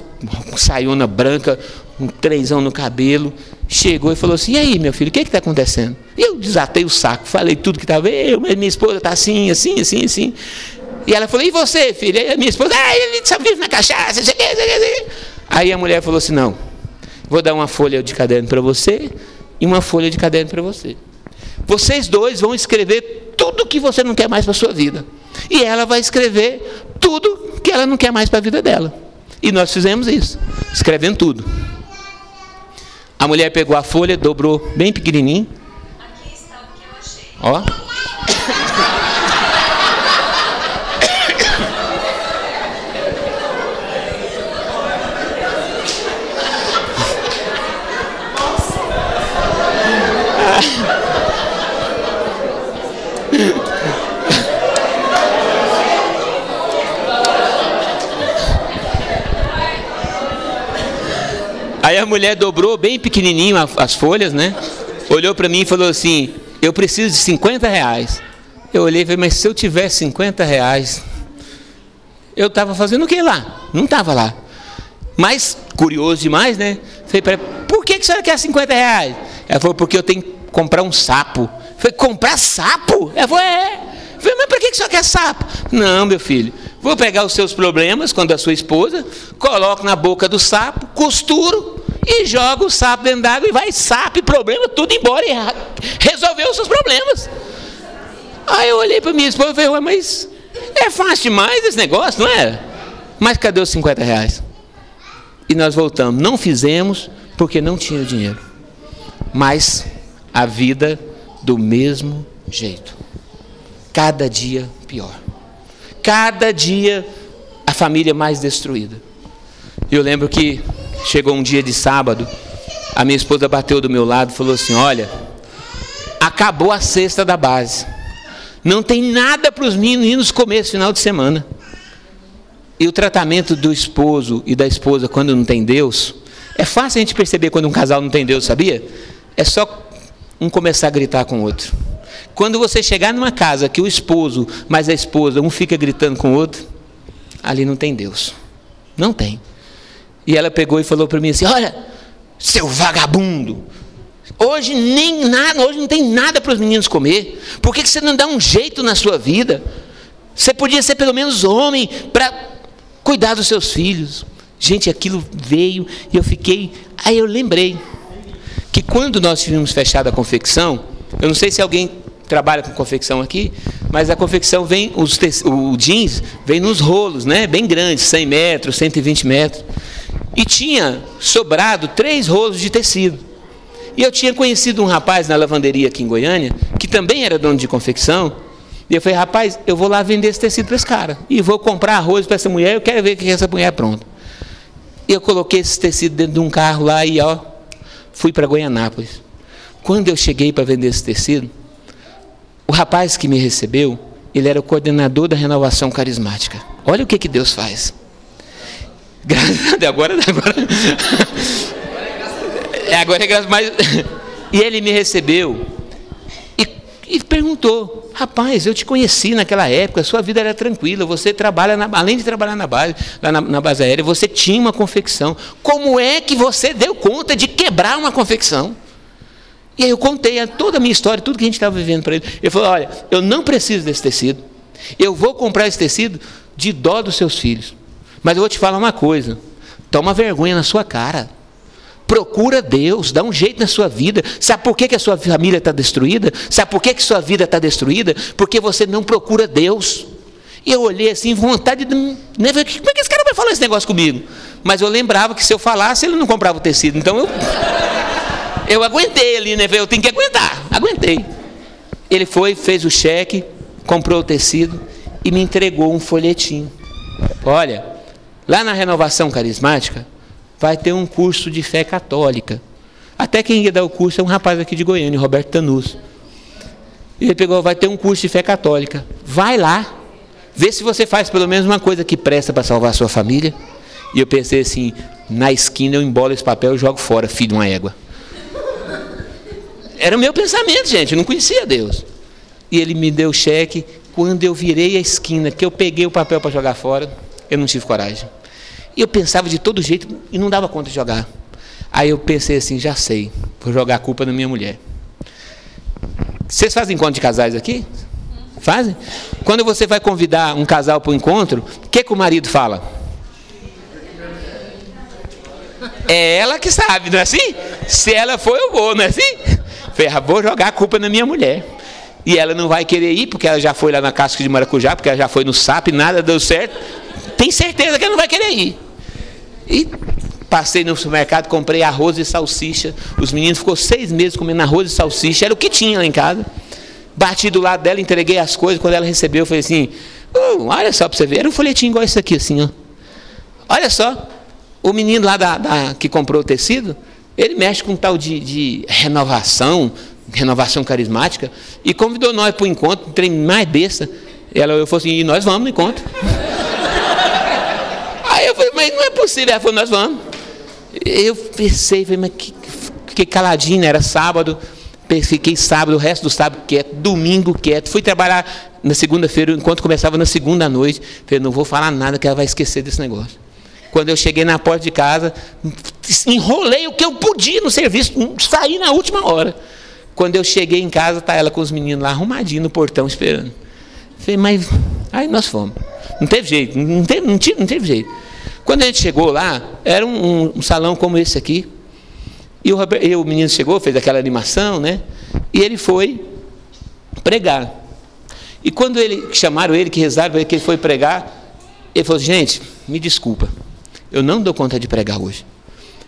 saiona branca, um trenzão no cabelo, chegou e falou assim: E aí, meu filho, o que está acontecendo? Eu desatei o saco, falei tudo que estava, eu, minha esposa está assim, assim, assim, assim. E ela falou: E você, filho? E a minha esposa, ah, ele só vive na cachaça, Aí a mulher falou assim: Não, Vou dar uma folha de caderno para você e uma folha de caderno para você. Vocês dois vão escrever tudo que você não quer mais para a sua vida. E ela vai escrever tudo que ela não quer mais para a vida dela. E nós fizemos isso, escrevendo tudo. A mulher pegou a folha, dobrou bem pequenininho. Aqui está o que eu achei. Ó. mulher dobrou bem pequenininho as folhas, né? Olhou para mim e falou assim: Eu preciso de 50 reais. Eu olhei e falei, mas se eu tivesse 50 reais, eu estava fazendo o que lá? Não estava lá. Mas, curioso demais, né? Falei para por que, que a senhora quer 50 reais? Ela falou, porque eu tenho que comprar um sapo. Falei, comprar sapo? Ela falou, é. Falei, mas para que, senhora quer sapo? Não, meu filho, vou pegar os seus problemas quando a sua esposa, coloco na boca do sapo, costuro e jogo o sapo dentro d'água e vai sapo problema, tudo embora e resolveu os seus problemas. Aí eu olhei para minha esposa e falei, mas é fácil demais esse negócio, não é? Mas cadê os 50 reais? E nós voltamos. Não fizemos porque não tinha dinheiro. Mas a vida do mesmo jeito. Cada dia pior. Cada dia a família mais destruída. Eu lembro que chegou um dia de sábado, a minha esposa bateu do meu lado e falou assim: Olha, acabou a cesta da base. Não tem nada para os meninos comer esse final de semana. E o tratamento do esposo e da esposa quando não tem Deus, é fácil a gente perceber quando um casal não tem Deus, sabia? É só um começar a gritar com o outro. Quando você chegar numa casa que o esposo mais a esposa, um fica gritando com o outro, ali não tem Deus. Não tem. E ela pegou e falou para mim assim: Olha, seu vagabundo, Hoje nem nada, hoje não tem nada para os meninos comer. Por que, que você não dá um jeito na sua vida? Você podia ser pelo menos homem para cuidar dos seus filhos. Gente, aquilo veio e eu fiquei. Aí eu lembrei que quando nós tivemos fechado a confecção, eu não sei se alguém trabalha com confecção aqui, mas a confecção vem, os, o jeans vem nos rolos, né? Bem grandes, 100 metros, 120 metros. E tinha sobrado três rolos de tecido. E eu tinha conhecido um rapaz na lavanderia aqui em Goiânia, que também era dono de confecção. E eu falei, rapaz, eu vou lá vender esse tecido para esse cara. E vou comprar arroz para essa mulher, eu quero ver o que essa mulher é pronta. E eu coloquei esse tecido dentro de um carro lá e ó, fui para Goianápolis. Quando eu cheguei para vender esse tecido, o rapaz que me recebeu, ele era o coordenador da renovação carismática. Olha o que, que Deus faz. Agora, agora. É, agora é graças mais. E ele me recebeu e, e, perguntou: Rapaz, eu te conheci naquela época, sua vida era tranquila, você trabalha, na, além de trabalhar na base, lá na, na base aérea, você tinha uma confecção. Como é que você deu conta de quebrar uma confecção? E aí eu contei toda a minha história, tudo que a gente estava vivendo para ele. Ele falou: Olha, eu não preciso desse tecido. Eu vou comprar esse tecido de dó dos seus filhos. Mas eu vou te falar uma coisa: toma vergonha na sua cara. Procura Deus, dá um jeito na sua vida. Sabe por que, que a sua família está destruída? Sabe por que, que sua vida está destruída? Porque você não procura Deus. E eu olhei assim, vontade de. Né, como é que esse cara vai falar esse negócio comigo? Mas eu lembrava que se eu falasse, ele não comprava o tecido. Então eu. Eu aguentei ali, né? Eu tenho que aguentar. Aguentei. Ele foi, fez o cheque, comprou o tecido e me entregou um folhetim. Olha, lá na renovação carismática, vai ter um curso de fé católica. Até quem ia dar o curso é um rapaz aqui de Goiânia, Roberto Tanus. Ele pegou, vai ter um curso de fé católica. Vai lá, vê se você faz pelo menos uma coisa que presta para salvar a sua família. E eu pensei assim, na esquina eu embolo esse papel e jogo fora, filho de uma égua. Era o meu pensamento, gente, eu não conhecia Deus. E ele me deu o cheque. Quando eu virei a esquina, que eu peguei o papel para jogar fora, eu não tive coragem. E eu pensava de todo jeito e não dava conta de jogar. Aí eu pensei assim, já sei, vou jogar a culpa na minha mulher. Vocês fazem encontro de casais aqui? Fazem? Quando você vai convidar um casal para o encontro, o que, que o marido fala? É ela que sabe, não é assim? Se ela for, eu vou, não é assim? Falei, ah, vou jogar a culpa na minha mulher. E ela não vai querer ir, porque ela já foi lá na casca de maracujá, porque ela já foi no SAP, nada deu certo. Tem certeza que ela não vai querer ir. E passei no supermercado, comprei arroz e salsicha. Os meninos ficou seis meses comendo arroz e salsicha, era o que tinha lá em casa. Bati do lado dela, entreguei as coisas. Quando ela recebeu, eu falei assim: oh, olha só para você ver, era um folhetinho igual esse aqui, assim, ó. Olha só, o menino lá da, da que comprou o tecido, ele mexe com um tal de, de renovação, renovação carismática, e convidou nós para o encontro, um trem mais besta. Ela, eu falei assim, e nós vamos no encontro. falei, mas não é possível. Ela falou, nós vamos. Eu pensei, falei, mas que, que caladinho, era sábado. Fiquei sábado, o resto do sábado quieto, domingo quieto. Fui trabalhar na segunda-feira, enquanto começava na segunda noite. Falei, não vou falar nada que ela vai esquecer desse negócio. Quando eu cheguei na porta de casa, enrolei o que eu podia no serviço, saí na última hora. Quando eu cheguei em casa, tá ela com os meninos lá arrumadinho no portão esperando. Falei, mas aí nós fomos. Não teve jeito, não teve, não teve, não teve jeito. Quando a gente chegou lá, era um, um salão como esse aqui. E o, Robert, e o menino chegou, fez aquela animação, né? E ele foi pregar. E quando ele chamaram ele, que rezaram que ele foi pregar, ele falou: gente, me desculpa, eu não dou conta de pregar hoje.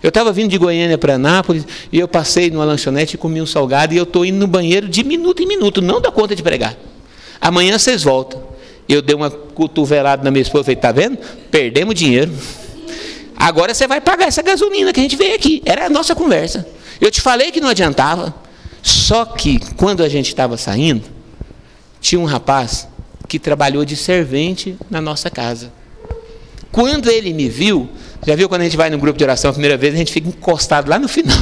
Eu estava vindo de Goiânia para Anápolis e eu passei numa lanchonete e comi um salgado e eu estou indo no banheiro de minuto em minuto, não dou conta de pregar. Amanhã vocês voltam. Eu dei uma cotovelada na minha esposa, falei, tá vendo? Perdemos dinheiro. Agora você vai pagar essa gasolina que a gente veio aqui. Era a nossa conversa. Eu te falei que não adiantava. Só que quando a gente estava saindo, tinha um rapaz que trabalhou de servente na nossa casa. Quando ele me viu, já viu quando a gente vai no grupo de oração a primeira vez, a gente fica encostado lá no final.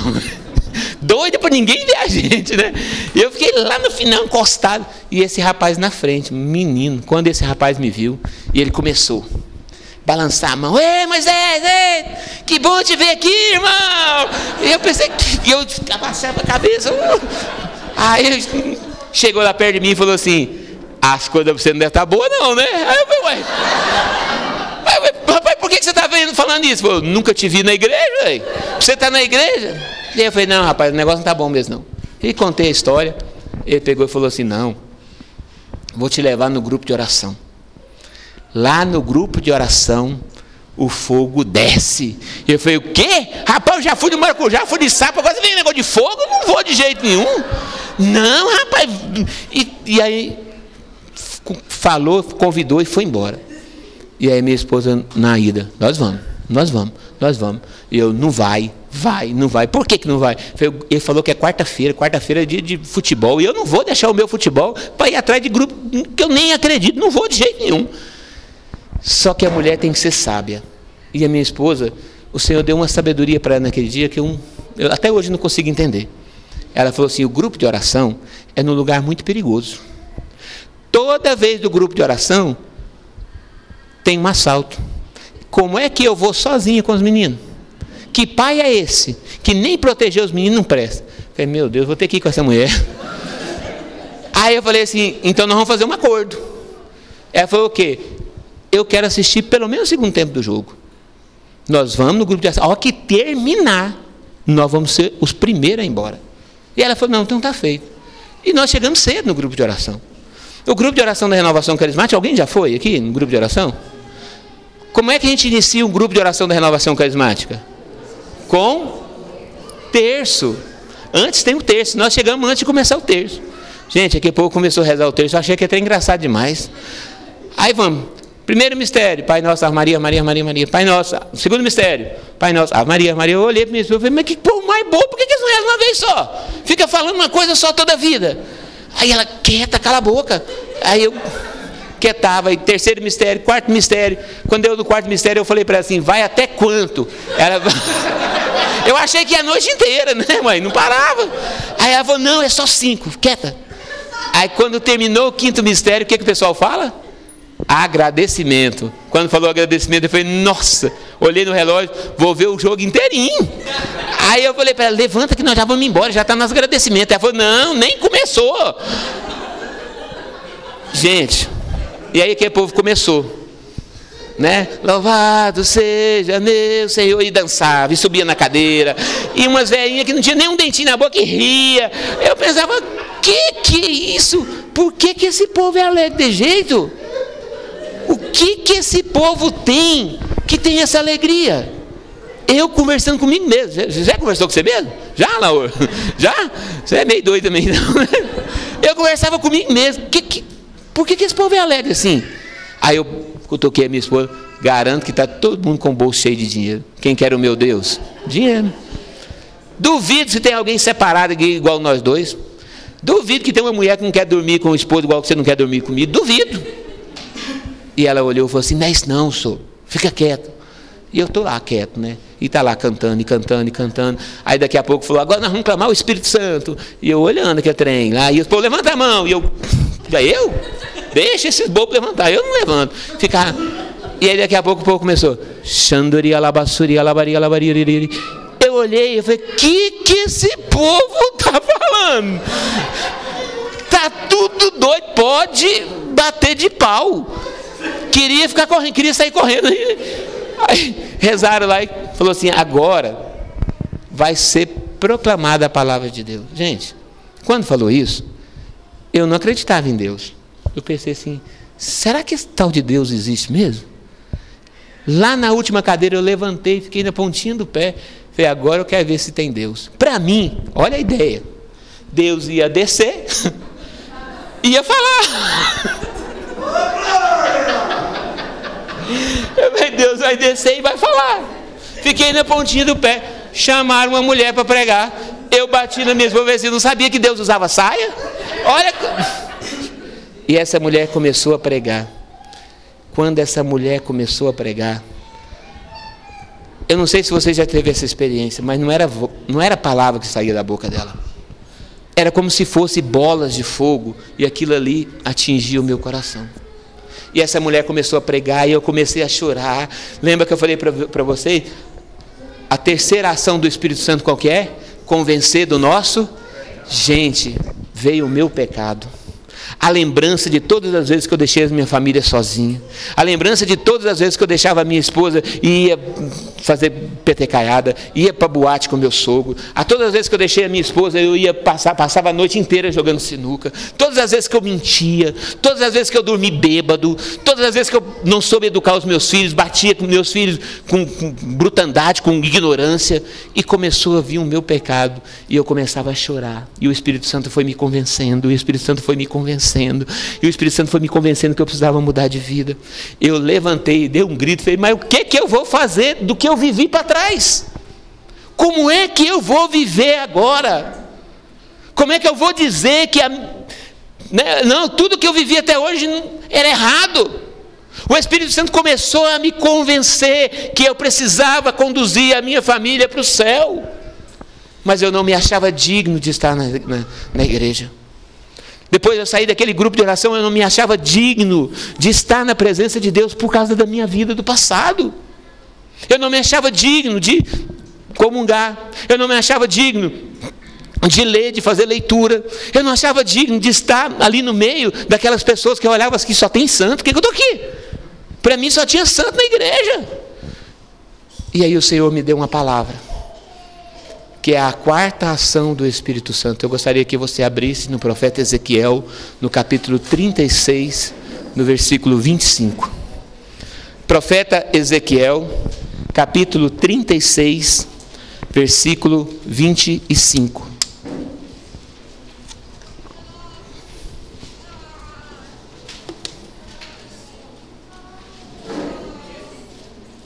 Doido para ninguém ver a gente, né? Eu fiquei lá no final encostado. E esse rapaz na frente, menino, quando esse rapaz me viu, e ele começou balançar a mão. Ei, Moisés, ei, que bom te ver aqui, irmão. E eu pensei que eu abaixava a cabeça. Uh. Aí ele chegou lá perto de mim e falou assim: As coisas você não deve estar tá boa, não, né? Aí eu falei, ué. Que você está falando isso? Eu nunca te vi na igreja, véio. você está na igreja? E eu falei, não, rapaz, o negócio não está bom mesmo, não. E contei a história. Ele pegou e falou assim: não, vou te levar no grupo de oração. Lá no grupo de oração, o fogo desce. Eu falei, o quê? Rapaz, eu já fui de maracujá, fui de sapo, agora você vem negócio de fogo? Eu não vou de jeito nenhum. Não, rapaz. E, e aí, falou, convidou e foi embora. E aí minha esposa, na ida, nós vamos, nós vamos, nós vamos. E eu, não vai, vai, não vai. Por que, que não vai? Ele falou que é quarta-feira, quarta-feira é dia de futebol. E eu não vou deixar o meu futebol para ir atrás de grupo que eu nem acredito, não vou de jeito nenhum. Só que a mulher tem que ser sábia. E a minha esposa, o Senhor deu uma sabedoria para ela naquele dia que eu, eu até hoje não consigo entender. Ela falou assim: o grupo de oração é num lugar muito perigoso. Toda vez do grupo de oração tem um assalto. Como é que eu vou sozinha com os meninos? Que pai é esse que nem proteger os meninos não presta? Eu falei, meu Deus, vou ter que ir com essa mulher. Aí eu falei assim: então nós vamos fazer um acordo. Ela falou o quê? eu quero assistir pelo menos o segundo tempo do jogo. Nós vamos no grupo de oração. A hora que terminar, nós vamos ser os primeiros a ir embora. E ela falou: não, então está feito. E nós chegamos cedo no grupo de oração. O grupo de oração da renovação carismática, alguém já foi aqui no grupo de oração? Como é que a gente inicia um grupo de oração da renovação carismática? Com terço. Antes tem o terço. Nós chegamos antes de começar o terço. Gente, aqui a pouco começou a rezar o terço. Eu achei que até engraçado demais. Aí vamos. Primeiro mistério, Pai Nosso, Ave Maria, Maria, Maria, Maria. Pai Nosso. Segundo mistério, Pai Nosso, Ave Maria, Maria. Eu olhei para esposa e falei, mas que pô mais bobo, por que eles não rezam uma vez só? Fica falando uma coisa só toda a vida. Aí ela, quieta, cala a boca. Aí eu quietava. E terceiro mistério, quarto mistério. Quando eu do quarto mistério, eu falei para ela assim, vai até quanto? Ela... eu achei que ia a noite inteira, né, mãe? Não parava. Aí ela falou, não, é só cinco, quieta. Aí quando terminou o quinto mistério, o que, que o pessoal fala? agradecimento. Quando falou agradecimento, eu falei, nossa, olhei no relógio, vou ver o jogo inteirinho. Aí eu falei para ela, levanta que nós já vamos embora, já está nosso agradecimento. Ela falou, não, nem começou. Gente, e aí que o povo começou. Né? Louvado seja meu Senhor, e dançava, e subia na cadeira, e umas velhinhas que não tinha nem um dentinho na boca e ria. Eu pensava, que que é isso? Por que, que esse povo é alegre de jeito? O que que esse povo tem que tem essa alegria? Eu conversando comigo mesmo. Você já conversou com você mesmo? Já, Laura? Já? Você é meio doido também, não? Eu conversava comigo mesmo. Que, que, por que, que esse povo é alegre assim? Aí eu cutuquei a minha esposa. Garanto que está todo mundo com o bolso cheio de dinheiro. Quem quer o meu Deus? Dinheiro. Duvido se tem alguém separado aqui igual nós dois. Duvido que tem uma mulher que não quer dormir com o esposo igual que você não quer dormir comigo. Duvido. E ela olhou e falou assim: Não é isso não, senhor. Fica quieto. E eu estou lá quieto, né? E está lá cantando, e cantando, e cantando. Aí daqui a pouco falou, agora nós vamos clamar o Espírito Santo. E eu olhando aquele trem lá, e os povo levanta a mão. E eu, já eu? Deixa esses bobos levantar, eu não levanto. Ficar. E aí daqui a pouco o povo começou. Xandori, alabassuri, alabari, alabari, Eu olhei e falei, que que esse povo está falando? Tá tudo doido, pode bater de pau. Queria ficar correndo, queria sair correndo. Aí rezaram lá e falou assim: agora vai ser proclamada a palavra de Deus. Gente, quando falou isso, eu não acreditava em Deus. Eu pensei assim: será que esse tal de Deus existe mesmo? Lá na última cadeira eu levantei, fiquei na pontinha do pé. Falei, agora eu quero ver se tem Deus. Para mim, olha a ideia. Deus ia descer, ia falar. Eu Deus vai descer e vai falar. Fiquei na pontinha do pé. Chamaram uma mulher para pregar. Eu bati na minha esposa e não sabia que Deus usava saia. Olha. E essa mulher começou a pregar. Quando essa mulher começou a pregar, eu não sei se você já teve essa experiência, mas não era, não era palavra que saía da boca dela. Era como se fosse bolas de fogo e aquilo ali atingia o meu coração. E essa mulher começou a pregar e eu comecei a chorar. Lembra que eu falei para você? A terceira ação do Espírito Santo qual que é? Convencer do nosso. Gente, veio o meu pecado a lembrança de todas as vezes que eu deixei a minha família sozinha, a lembrança de todas as vezes que eu deixava a minha esposa e ia fazer petecaiada, ia para boate com meu sogro, a todas as vezes que eu deixei a minha esposa eu ia passar, passava a noite inteira jogando sinuca, todas as vezes que eu mentia, todas as vezes que eu dormi bêbado, todas as vezes que eu não soube educar os meus filhos, batia com meus filhos com, com brutandade, com ignorância, e começou a vir o meu pecado, e eu começava a chorar, e o Espírito Santo foi me convencendo, o Espírito Santo foi me convencendo convencendo. E o Espírito Santo foi me convencendo que eu precisava mudar de vida. Eu levantei, dei um grito, falei, mas o que, que eu vou fazer do que eu vivi para trás? Como é que eu vou viver agora? Como é que eu vou dizer que a, né, não, tudo que eu vivi até hoje era errado? O Espírito Santo começou a me convencer que eu precisava conduzir a minha família para o céu. Mas eu não me achava digno de estar na, na, na igreja. Depois eu saí daquele grupo de oração, eu não me achava digno de estar na presença de Deus por causa da minha vida do passado. Eu não me achava digno de comungar. Eu não me achava digno de ler, de fazer leitura. Eu não achava digno de estar ali no meio daquelas pessoas que eu olhava assim, só tem santo. Por que, que eu estou aqui? Para mim só tinha santo na igreja. E aí o Senhor me deu uma palavra que é a quarta ação do Espírito Santo. Eu gostaria que você abrisse no profeta Ezequiel, no capítulo 36, no versículo 25. Profeta Ezequiel, capítulo 36, versículo 25.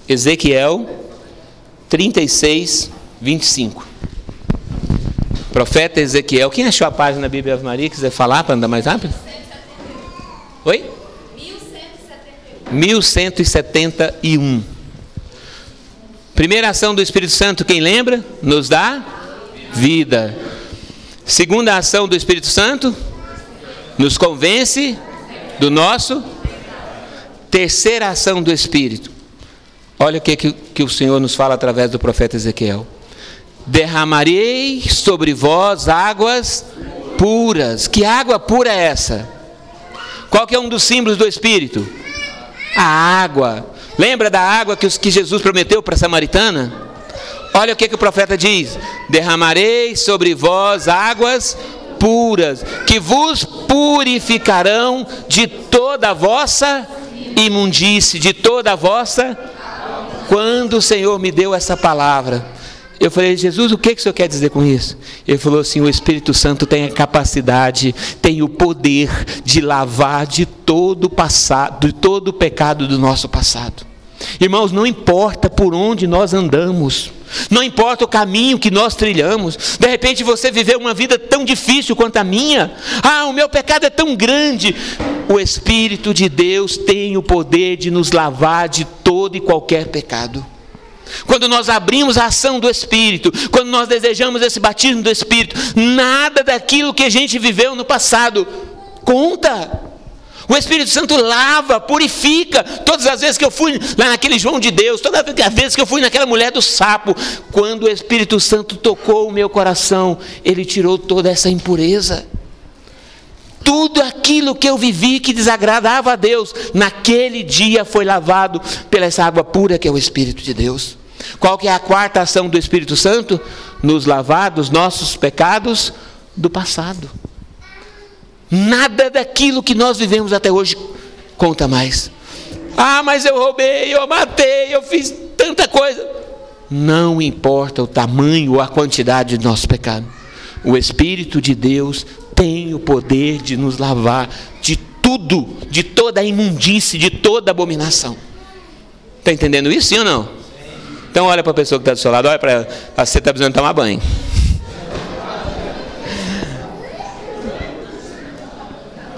Ezequiel 36, 25. Profeta Ezequiel. Quem achou a página da Bíblia Ave Maria? Quiser falar para andar mais rápido? Oi? 1171. Primeira ação do Espírito Santo, quem lembra? Nos dá vida. Segunda ação do Espírito Santo, nos convence do nosso. Terceira ação do Espírito. Olha o que, que, que o Senhor nos fala através do profeta Ezequiel derramarei sobre vós águas puras. Que água pura é essa? Qual que é um dos símbolos do Espírito? A água. Lembra da água que, que Jesus prometeu para a samaritana? Olha o que, que o profeta diz: derramarei sobre vós águas puras, que vos purificarão de toda a vossa imundície, de toda a vossa. Quando o Senhor me deu essa palavra, eu falei, Jesus, o que, que o senhor quer dizer com isso? Ele falou assim: o Espírito Santo tem a capacidade, tem o poder de lavar de todo o passado, de todo o pecado do nosso passado. Irmãos, não importa por onde nós andamos, não importa o caminho que nós trilhamos, de repente você viveu uma vida tão difícil quanto a minha, ah, o meu pecado é tão grande. O Espírito de Deus tem o poder de nos lavar de todo e qualquer pecado. Quando nós abrimos a ação do Espírito, quando nós desejamos esse batismo do Espírito, nada daquilo que a gente viveu no passado conta. O Espírito Santo lava, purifica. Todas as vezes que eu fui lá naquele João de Deus, todas as vezes que eu fui naquela mulher do sapo, quando o Espírito Santo tocou o meu coração, ele tirou toda essa impureza. Tudo aquilo que eu vivi que desagradava a Deus, naquele dia foi lavado pela essa água pura que é o Espírito de Deus. Qual que é a quarta ação do Espírito Santo? Nos lavar dos nossos pecados do passado. Nada daquilo que nós vivemos até hoje conta mais. Ah, mas eu roubei, eu matei, eu fiz tanta coisa. Não importa o tamanho ou a quantidade do nosso pecado. O Espírito de Deus tem o poder de nos lavar de tudo, de toda a imundície, de toda abominação. Está entendendo isso, sim ou não? Então olha para a pessoa que está do seu lado, olha para ela, você está precisando tomar banho.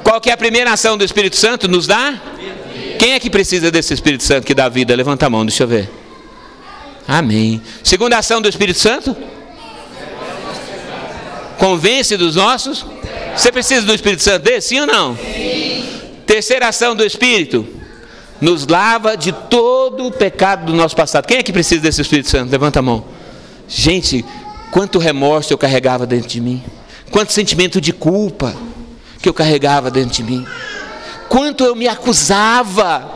Qual que é a primeira ação do Espírito Santo? Nos dá? Quem é que precisa desse Espírito Santo que dá vida? Levanta a mão, deixa eu ver. Amém. Segunda ação do Espírito Santo? Convence dos nossos? Você precisa do Espírito Santo desse, sim ou não? Sim. Terceira ação do Espírito? Nos lava de todo o pecado do nosso passado. Quem é que precisa desse Espírito Santo? Levanta a mão. Gente, quanto remorso eu carregava dentro de mim. Quanto sentimento de culpa que eu carregava dentro de mim. Quanto eu me acusava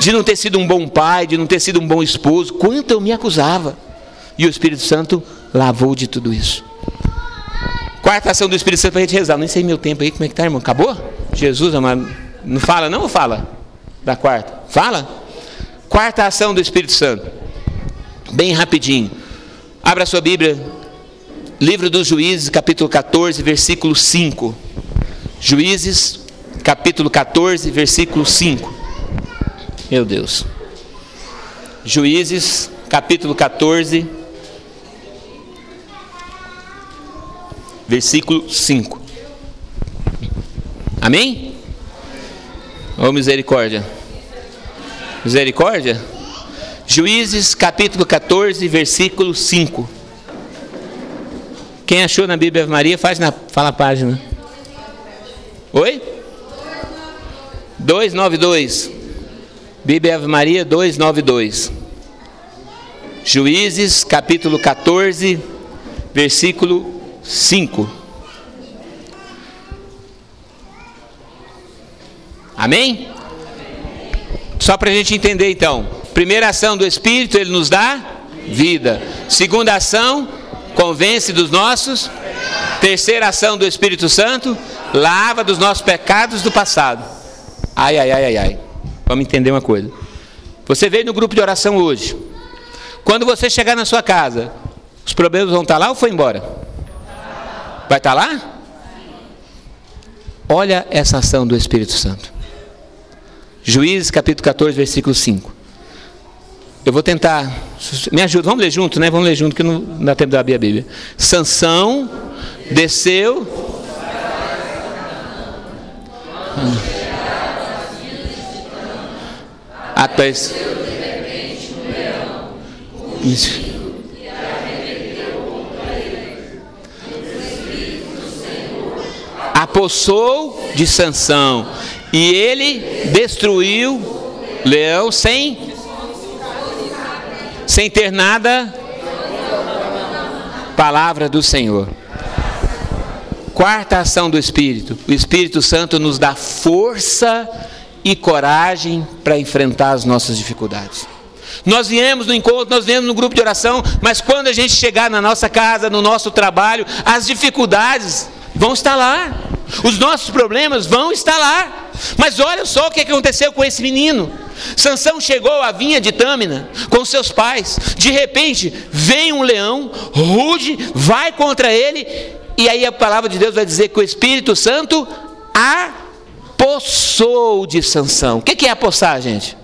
de não ter sido um bom pai, de não ter sido um bom esposo, quanto eu me acusava. E o Espírito Santo lavou de tudo isso. Quarta ação do Espírito Santo para a gente rezar. Nem sei meu tempo aí, como é que tá, irmão? Acabou? Jesus, amado. Não fala, não ou fala? Da quarta? Fala? Quarta ação do Espírito Santo. Bem rapidinho. Abra sua Bíblia. Livro dos Juízes, capítulo 14, versículo 5. Juízes, capítulo 14, versículo 5. Meu Deus. Juízes, capítulo 14, versículo 5. Amém? Ou misericórdia? Misericórdia? Juízes, capítulo 14, versículo 5. Quem achou na Bíblia Ave Maria, faz na, fala a página. Oi? 292. Bíblia Ave Maria 292. Juízes, capítulo 14, versículo 5. Amém? Só para a gente entender então. Primeira ação do Espírito, ele nos dá vida. Segunda ação, convence dos nossos. Terceira ação do Espírito Santo, lava dos nossos pecados do passado. Ai, ai, ai, ai, ai. Vamos entender uma coisa. Você veio no grupo de oração hoje. Quando você chegar na sua casa, os problemas vão estar lá ou foi embora? Vai estar lá? Olha essa ação do Espírito Santo. Juízes capítulo 14, versículo 5. Eu vou tentar. Me ajuda, vamos ler junto, né? Vamos ler junto, que não dá tempo de abrir a Bíblia. Sansão desceu Atrás. Isso. Apossou de Sansão e ele destruiu leão sem sem ter nada palavra do Senhor. Quarta ação do Espírito: o Espírito Santo nos dá força e coragem para enfrentar as nossas dificuldades. Nós viemos no encontro, nós viemos no grupo de oração, mas quando a gente chegar na nossa casa, no nosso trabalho, as dificuldades vão estar lá, os nossos problemas vão estar lá. Mas olha só o que aconteceu com esse menino. Sansão chegou à vinha de Tâmina com seus pais. De repente, vem um leão, ruge, vai contra ele e aí a palavra de Deus vai dizer que o Espírito Santo apossou de Sansão. O que é apossar, gente?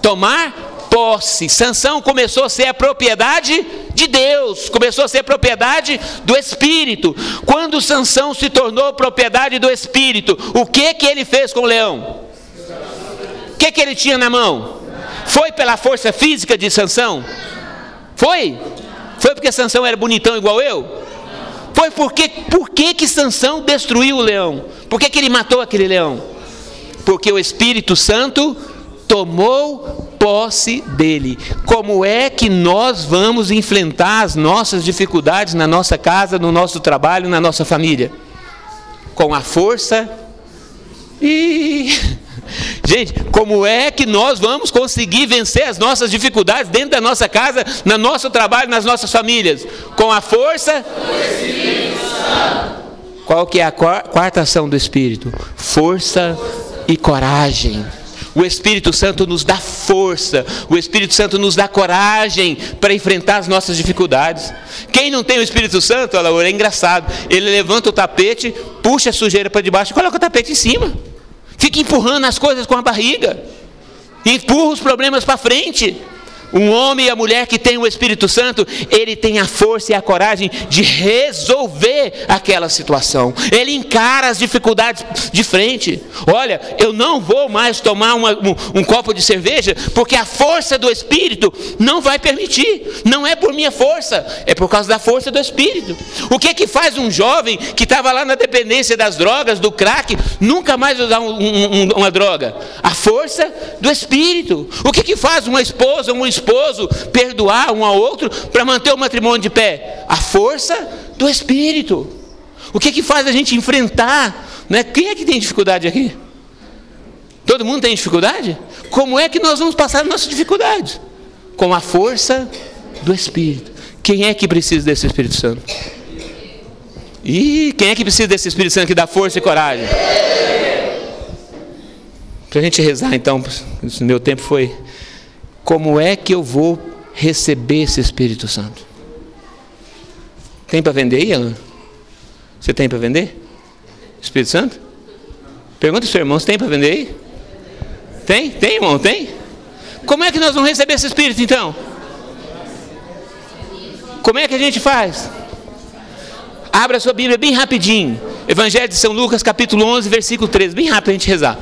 Tomar posse. Sansão começou a ser a propriedade de Deus, começou a ser propriedade do Espírito. Quando Sansão se tornou propriedade do Espírito, o que que ele fez com o leão? O que que ele tinha na mão? Foi pela força física de Sansão? Foi? Foi porque Sansão era bonitão igual eu? Foi porque por que que Sansão destruiu o leão? Por que, que ele matou aquele leão? Porque o Espírito Santo tomou posse dele. Como é que nós vamos enfrentar as nossas dificuldades na nossa casa, no nosso trabalho, na nossa família? Com a força e Gente, como é que nós vamos conseguir vencer as nossas dificuldades dentro da nossa casa, no nosso trabalho, nas nossas famílias? Com a força. Qual que é a quarta ação do Espírito? Força e coragem. O Espírito Santo nos dá força, o Espírito Santo nos dá coragem para enfrentar as nossas dificuldades. Quem não tem o Espírito Santo, ela é engraçado. Ele levanta o tapete, puxa a sujeira para debaixo e coloca o tapete em cima. Fica empurrando as coisas com a barriga. Empurra os problemas para frente. Um homem e a mulher que tem o Espírito Santo, ele tem a força e a coragem de resolver aquela situação. Ele encara as dificuldades de frente. Olha, eu não vou mais tomar uma, um, um, copo de cerveja, porque a força do Espírito não vai permitir. Não é por minha força, é por causa da força do Espírito. O que que faz um jovem que estava lá na dependência das drogas, do crack, nunca mais usar um, um, uma droga? A força do Espírito. O que que faz uma esposa, um esposo perdoar um ao outro para manter o matrimônio de pé? A força do Espírito. O que, que faz a gente enfrentar? Né? Quem é que tem dificuldade aqui? Todo mundo tem dificuldade? Como é que nós vamos passar as nossas dificuldades? Com a força do Espírito. Quem é que precisa desse Espírito Santo? E quem é que precisa desse Espírito Santo que dá força e coragem? Para a gente rezar, então, meu tempo foi como é que eu vou receber esse Espírito Santo? Tem para vender aí, Alan? Você tem para vender? Espírito Santo? Pergunta ao seu irmão, você tem para vender aí? Tem? Tem, irmão? Tem? Como é que nós vamos receber esse Espírito então? Como é que a gente faz? Abra sua Bíblia bem rapidinho. Evangelho de São Lucas, capítulo 11, versículo 13. Bem rápido a gente rezar.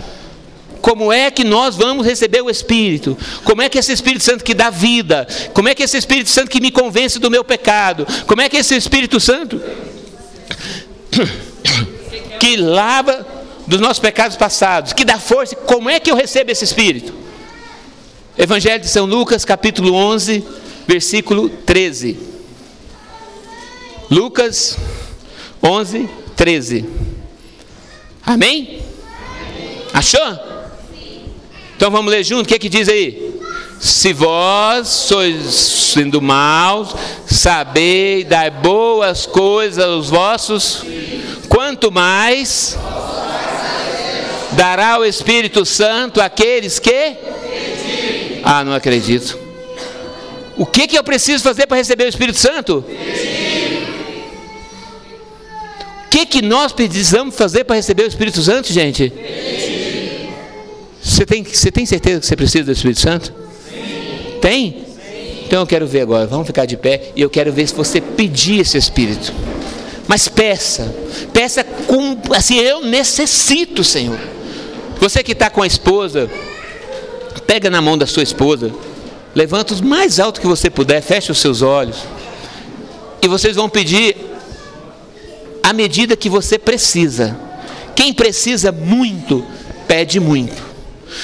Como é que nós vamos receber o Espírito? Como é que esse Espírito Santo que dá vida? Como é que esse Espírito Santo que me convence do meu pecado? Como é que esse Espírito Santo que lava dos nossos pecados passados, que dá força, como é que eu recebo esse Espírito? Evangelho de São Lucas, capítulo 11, versículo 13. Lucas 11, 13. Amém? Achou? Então vamos ler junto, o que é que diz aí? Se vós sois sendo maus, sabei dar boas coisas aos vossos, quanto mais dará o Espírito Santo àqueles que? Ah, não acredito. O que, que eu preciso fazer para receber o Espírito Santo? O que, que nós precisamos fazer para receber o Espírito Santo, gente? Você tem, você tem certeza que você precisa do Espírito Santo? Sim. Tem? Sim. Então eu quero ver agora. Vamos ficar de pé e eu quero ver se você pedir esse Espírito. Mas peça, peça com assim, eu necessito, Senhor. Você que está com a esposa, pega na mão da sua esposa, levanta os mais alto que você puder, feche os seus olhos. E vocês vão pedir a medida que você precisa. Quem precisa muito, pede muito.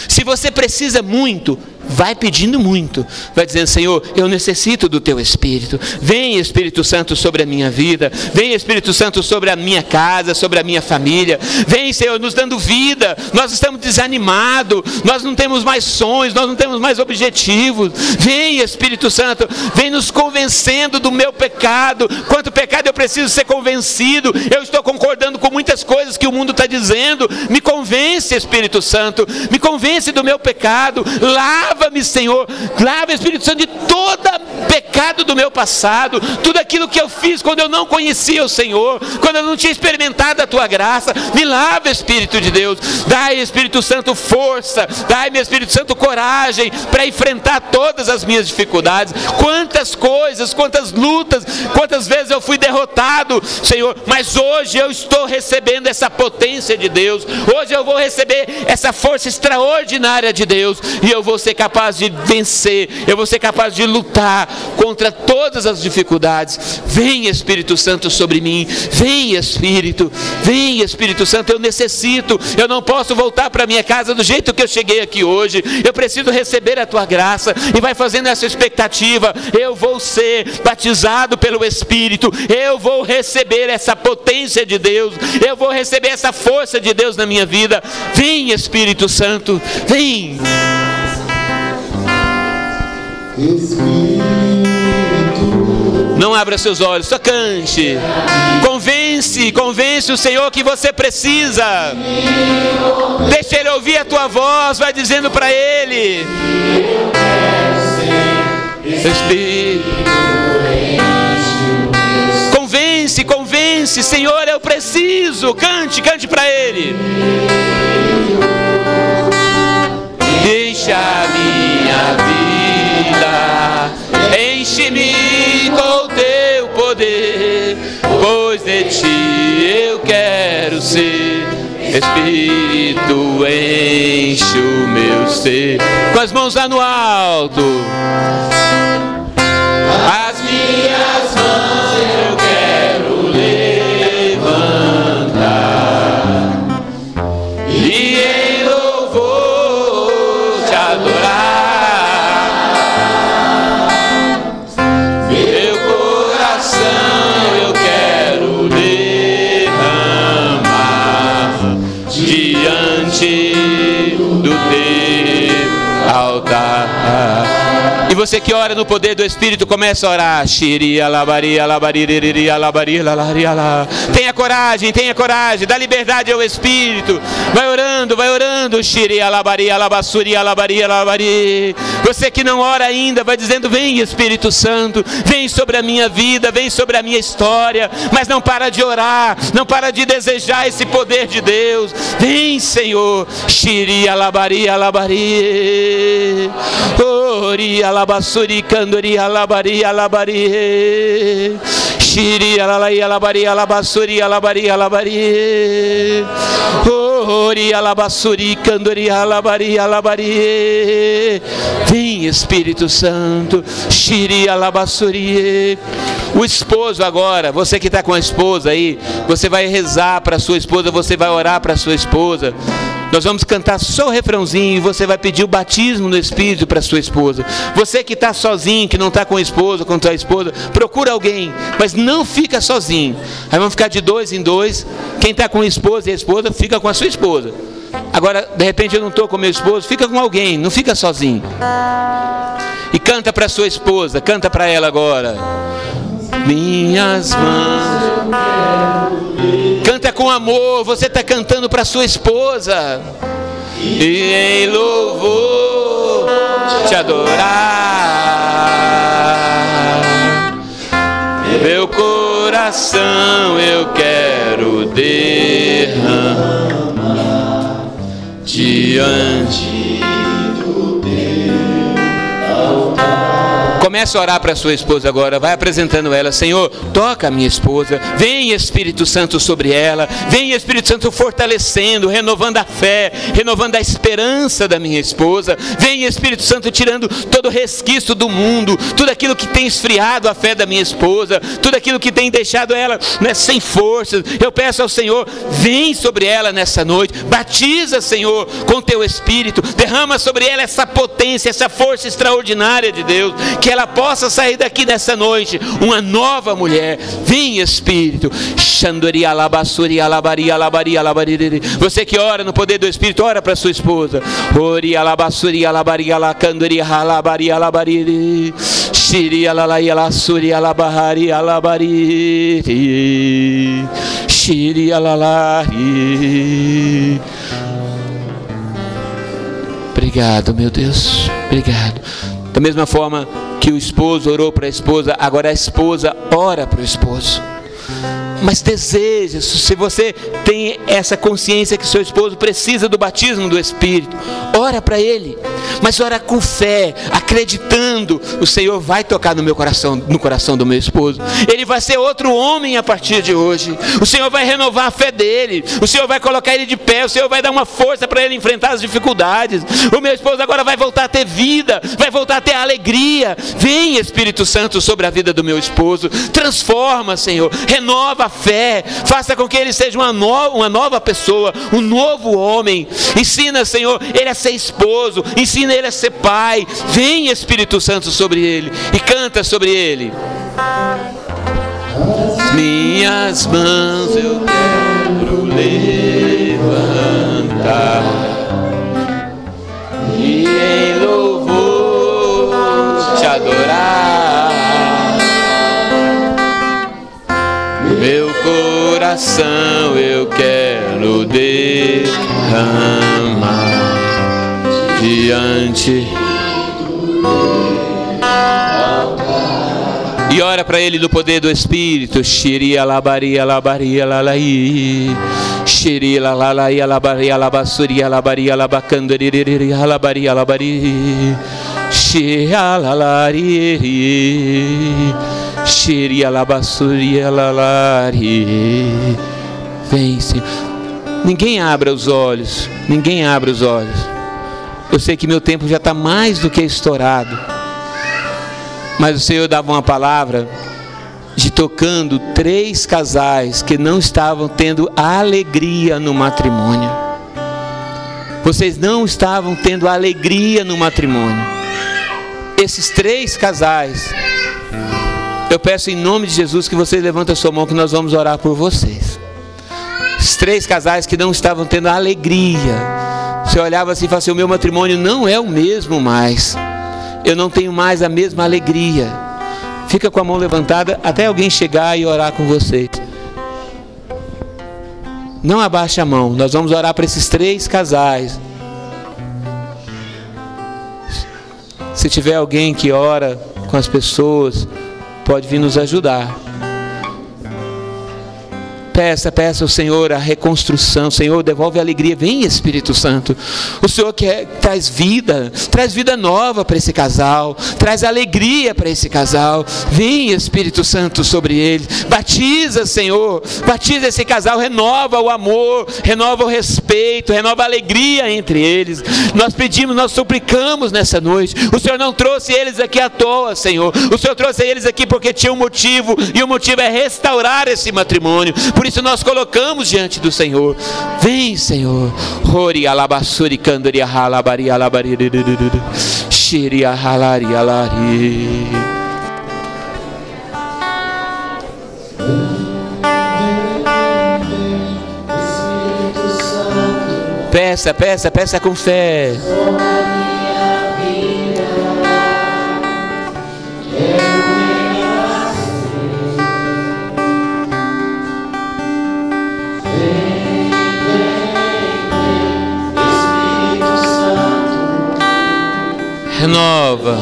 Se você precisa muito, vai pedindo muito, vai dizendo: Senhor, eu necessito do teu Espírito. Vem Espírito Santo sobre a minha vida, vem Espírito Santo sobre a minha casa, sobre a minha família. Vem, Senhor, nos dando vida. Nós estamos desanimados, nós não temos mais sonhos, nós não temos mais objetivos. Vem Espírito Santo, vem nos convencendo do meu pecado. Quanto pecado eu preciso ser convencido. Eu estou concordando com muitas coisas que o mundo está dizendo. Me convence, Espírito Santo, me convence do meu pecado. Lava Lava-me, Senhor. Lava, Espírito Santo, de todo pecado do meu passado, tudo aquilo que eu fiz quando eu não conhecia o Senhor, quando eu não tinha experimentado a tua graça. Me lava, Espírito de Deus. Dai, Espírito Santo, força. Dai, meu Espírito Santo, coragem para enfrentar todas as minhas dificuldades. Quantas coisas, quantas lutas, quantas vezes eu fui derrotado, Senhor, mas hoje eu estou recebendo essa potência de Deus. Hoje eu eu vou receber essa força extraordinária de Deus e eu vou ser capaz de vencer, eu vou ser capaz de lutar contra todas as dificuldades. Vem Espírito Santo sobre mim, vem Espírito, vem Espírito Santo, eu necessito, eu não posso voltar para minha casa do jeito que eu cheguei aqui hoje, eu preciso receber a tua graça e vai fazendo essa expectativa, eu vou ser batizado pelo Espírito, eu vou receber essa potência de Deus, eu vou receber essa força de Deus na minha vida. Vem Espírito Santo, vem. Não abra seus olhos, só cante. Convence, convence o Senhor que você precisa. Deixa Ele ouvir a tua voz, vai dizendo para Ele. Espírito. Convence, convence, Senhor, eu preciso. Cante, cante para Ele. Deixa a minha vida, enche-me com teu poder, pois de ti eu quero ser. Espírito, enche o meu ser. Com as mãos lá no alto. E você que ora no poder do Espírito, começa a orar. Tenha coragem, tenha coragem, dá liberdade ao Espírito. Vai orando, vai orando. Você que não ora ainda, vai dizendo: Vem Espírito Santo, vem sobre a minha vida, vem sobre a minha história. Mas não para de orar, não para de desejar esse poder de Deus. Vem, Senhor. Xiria, labaria, labaria. Oria, alabassuri candori alabari alabari shiri alalai alabari alabassuri alabari alabari ori alabassuri candori alabari alabari vem Espírito Santo. Shiri alabassuri o esposo agora, você que está com a esposa aí, você vai rezar para sua esposa, você vai orar para sua esposa. Nós vamos cantar só o refrãozinho e você vai pedir o batismo no Espírito para sua esposa. Você que está sozinho, que não está com a esposa, com a tua esposa, procura alguém, mas não fica sozinho. Aí vamos ficar de dois em dois. Quem está com a esposa e a esposa, fica com a sua esposa. Agora, de repente eu não estou com meu esposo, fica com alguém, não fica sozinho. E canta para sua esposa, canta para ela agora. Minhas mãos. Canta com amor, você está cantando para sua esposa. E em louvor te adorar. Meu coração eu quero derramar diante Comece a orar para sua esposa agora, vai apresentando ela, Senhor, toca a minha esposa, vem Espírito Santo sobre ela, vem Espírito Santo fortalecendo, renovando a fé, renovando a esperança da minha esposa, vem Espírito Santo tirando todo o resquício do mundo, tudo aquilo que tem esfriado a fé da minha esposa, tudo aquilo que tem deixado ela né, sem forças. Eu peço ao Senhor, vem sobre ela nessa noite, batiza, Senhor, com teu Espírito, derrama sobre ela essa potência, essa força extraordinária de Deus, que ela possa sair daqui nessa noite uma nova mulher. Vem Espírito. Você que ora no poder do Espírito, ora para sua esposa. Ori alabassuri alabaria lacanduri halabari alabari. Shiri alalai alasuri alabahari alabari. Shiri alalari. Obrigado, meu Deus. Obrigado. Da mesma forma que o esposo orou para a esposa, agora a esposa ora para o esposo. Mas deseja, se você tem essa consciência que seu esposo precisa do batismo do Espírito, ora para ele, mas ora com fé, acreditando, o Senhor vai tocar no meu coração, no coração do meu esposo. Ele vai ser outro homem a partir de hoje. O Senhor vai renovar a fé dele. O Senhor vai colocar ele de pé, o Senhor vai dar uma força para ele enfrentar as dificuldades. O meu esposo agora vai voltar a ter vida, vai voltar a ter alegria. Vem Espírito Santo sobre a vida do meu esposo. Transforma, Senhor. Renova a fé. Faça com que ele seja uma, no, uma nova pessoa, um novo homem. Ensina, Senhor, ele a ser esposo. Ensina ele a ser pai. Vem, Espírito Santo, sobre ele e canta sobre ele. As minhas mãos eu quero levantar e em coração eu quero derramar diante e ora para ele do poder do Espírito. Xiria labaria labaria lalai. Xiria lalai labaria labassuria labaria labacandariria labaria labari. Xia lalari. Xiria labassuria lalari. Vem, Senhor. Ninguém abra os olhos. Ninguém abra os olhos. Eu sei que meu tempo já está mais do que estourado. Mas o Senhor dava uma palavra de tocando três casais que não estavam tendo alegria no matrimônio. Vocês não estavam tendo alegria no matrimônio. Esses três casais, eu peço em nome de Jesus que vocês levantem a sua mão que nós vamos orar por vocês. Os três casais que não estavam tendo alegria você olhava assim e falava assim: o meu matrimônio não é o mesmo mais. Eu não tenho mais a mesma alegria. Fica com a mão levantada até alguém chegar e orar com você. Não abaixe a mão. Nós vamos orar para esses três casais. Se tiver alguém que ora com as pessoas, pode vir nos ajudar. Peça, peça ao Senhor a reconstrução. Senhor, devolve a alegria. Vem, Espírito Santo. O Senhor quer, traz vida, traz vida nova para esse casal, traz alegria para esse casal. Vem, Espírito Santo, sobre ele. Batiza, Senhor. Batiza esse casal, renova o amor, renova o respeito, renova a alegria entre eles. Nós pedimos, nós suplicamos nessa noite. O Senhor não trouxe eles aqui à toa, Senhor. O Senhor trouxe eles aqui porque tinha um motivo, e o motivo é restaurar esse matrimônio. Por isso nós colocamos diante do Senhor. Vem, Senhor. Ori alabassuri candori halabari alabari shiri halari alari. Peça, peça, peça com fé. Renova.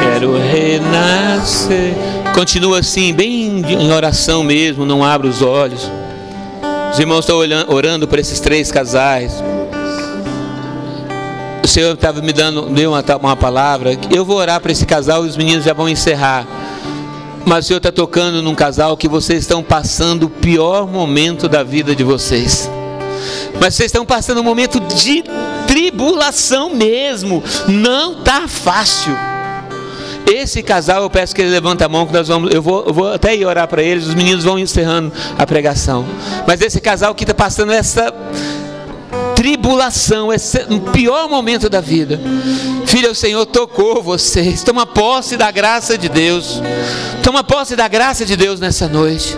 Quero renascer. Continua assim, bem em oração mesmo, não abra os olhos. Os irmãos estão orando por esses três casais. O Senhor estava me dando deu uma, uma palavra. Eu vou orar para esse casal e os meninos já vão encerrar. Mas o Senhor está tocando num casal que vocês estão passando o pior momento da vida de vocês. Mas vocês estão passando um momento de tribulação mesmo. Não tá fácil. Esse casal, eu peço que ele levante a mão, que nós vamos, eu vou, eu vou até ir orar para eles, os meninos vão encerrando a pregação. Mas esse casal que está passando essa tribulação, esse pior momento da vida. Filho, o Senhor tocou vocês. Toma posse da graça de Deus. Toma posse da graça de Deus nessa noite.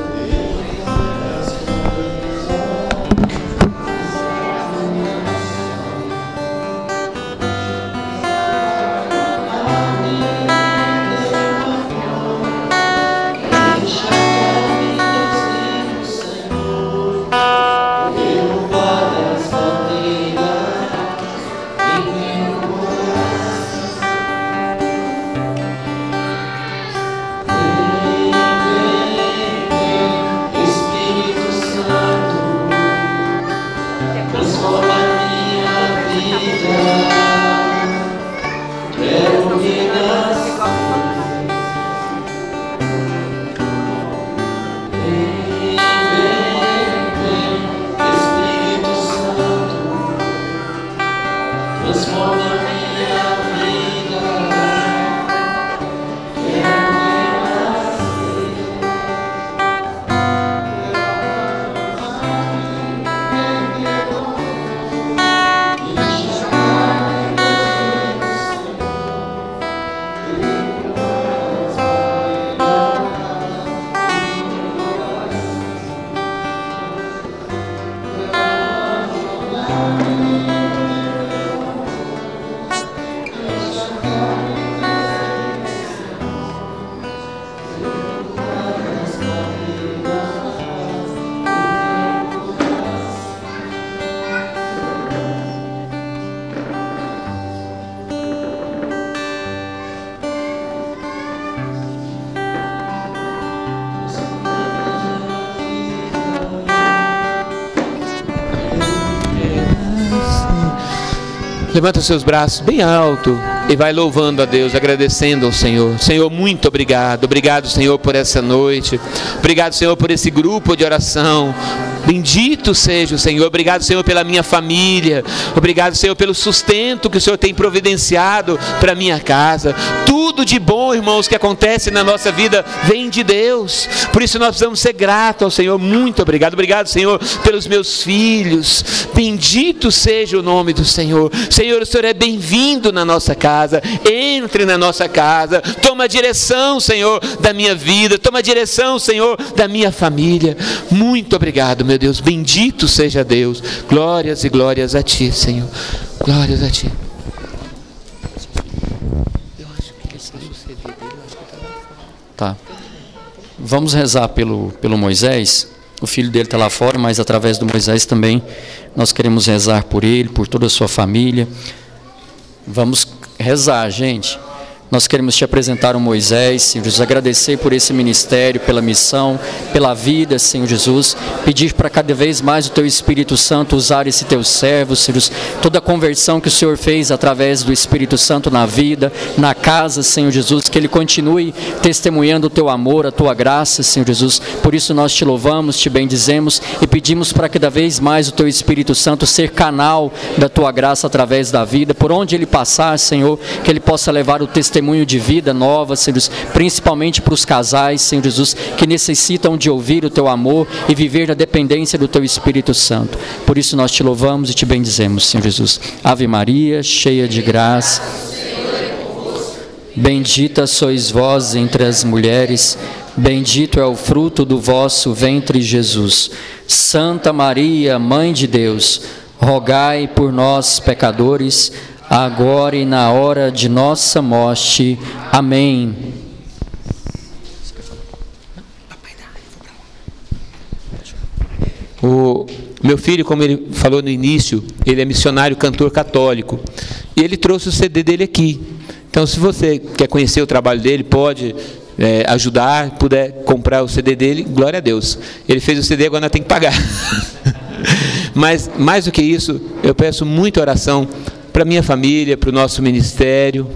Levanta seus braços bem alto e vai louvando a Deus, agradecendo ao Senhor. Senhor, muito obrigado. Obrigado, Senhor, por essa noite. Obrigado, Senhor, por esse grupo de oração. Bendito seja o Senhor. Obrigado, Senhor, pela minha família. Obrigado, Senhor, pelo sustento que o Senhor tem providenciado para minha casa. Tudo de bom, irmãos, que acontece na nossa vida vem de Deus. Por isso nós precisamos ser gratos ao Senhor. Muito obrigado. Obrigado, Senhor, pelos meus filhos. Bendito seja o nome do Senhor. Senhor, o Senhor é bem-vindo na nossa casa. Entre na nossa casa. Toma a direção, Senhor, da minha vida. Toma a direção, Senhor, da minha família. Muito obrigado, meu Deus. Bendito seja Deus. Glórias e glórias a Ti, Senhor. Glórias a Ti. Vamos rezar pelo, pelo Moisés. O filho dele está lá fora, mas através do Moisés também nós queremos rezar por ele, por toda a sua família. Vamos rezar, gente. Nós queremos te apresentar o Moisés, Senhor Jesus, agradecer por esse ministério, pela missão, pela vida, Senhor Jesus. Pedir para cada vez mais o Teu Espírito Santo usar esse Teu servo, Senhor Jesus. Toda a conversão que o Senhor fez através do Espírito Santo na vida, na casa, Senhor Jesus. Que ele continue testemunhando o Teu amor, a Tua graça, Senhor Jesus. Por isso nós te louvamos, te bendizemos e pedimos para cada vez mais o Teu Espírito Santo ser canal da Tua graça através da vida. Por onde ele passar, Senhor, que ele possa levar o testemunho testemunho de vida nova, Senhor Jesus, principalmente para os casais, Senhor Jesus, que necessitam de ouvir o teu amor e viver na dependência do teu Espírito Santo. Por isso nós te louvamos e te bendizemos, Senhor Jesus. Ave Maria, cheia de graça. Bendita sois vós entre as mulheres, bendito é o fruto do vosso ventre, Jesus. Santa Maria, Mãe de Deus, rogai por nós, pecadores, agora e na hora de nossa morte. Amém. O meu filho, como ele falou no início, ele é missionário cantor católico. E ele trouxe o CD dele aqui. Então, se você quer conhecer o trabalho dele, pode é, ajudar, puder comprar o CD dele, glória a Deus. Ele fez o CD, agora tem que pagar. Mas, mais do que isso, eu peço muita oração para minha família, para o nosso ministério,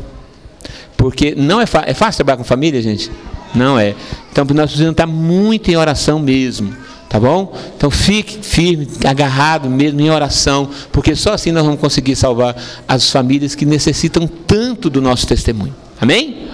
porque não é, é fácil trabalhar com família, gente? Não é. Então nós precisamos estar muito em oração mesmo, tá bom? Então fique firme, agarrado mesmo em oração, porque só assim nós vamos conseguir salvar as famílias que necessitam tanto do nosso testemunho. Amém?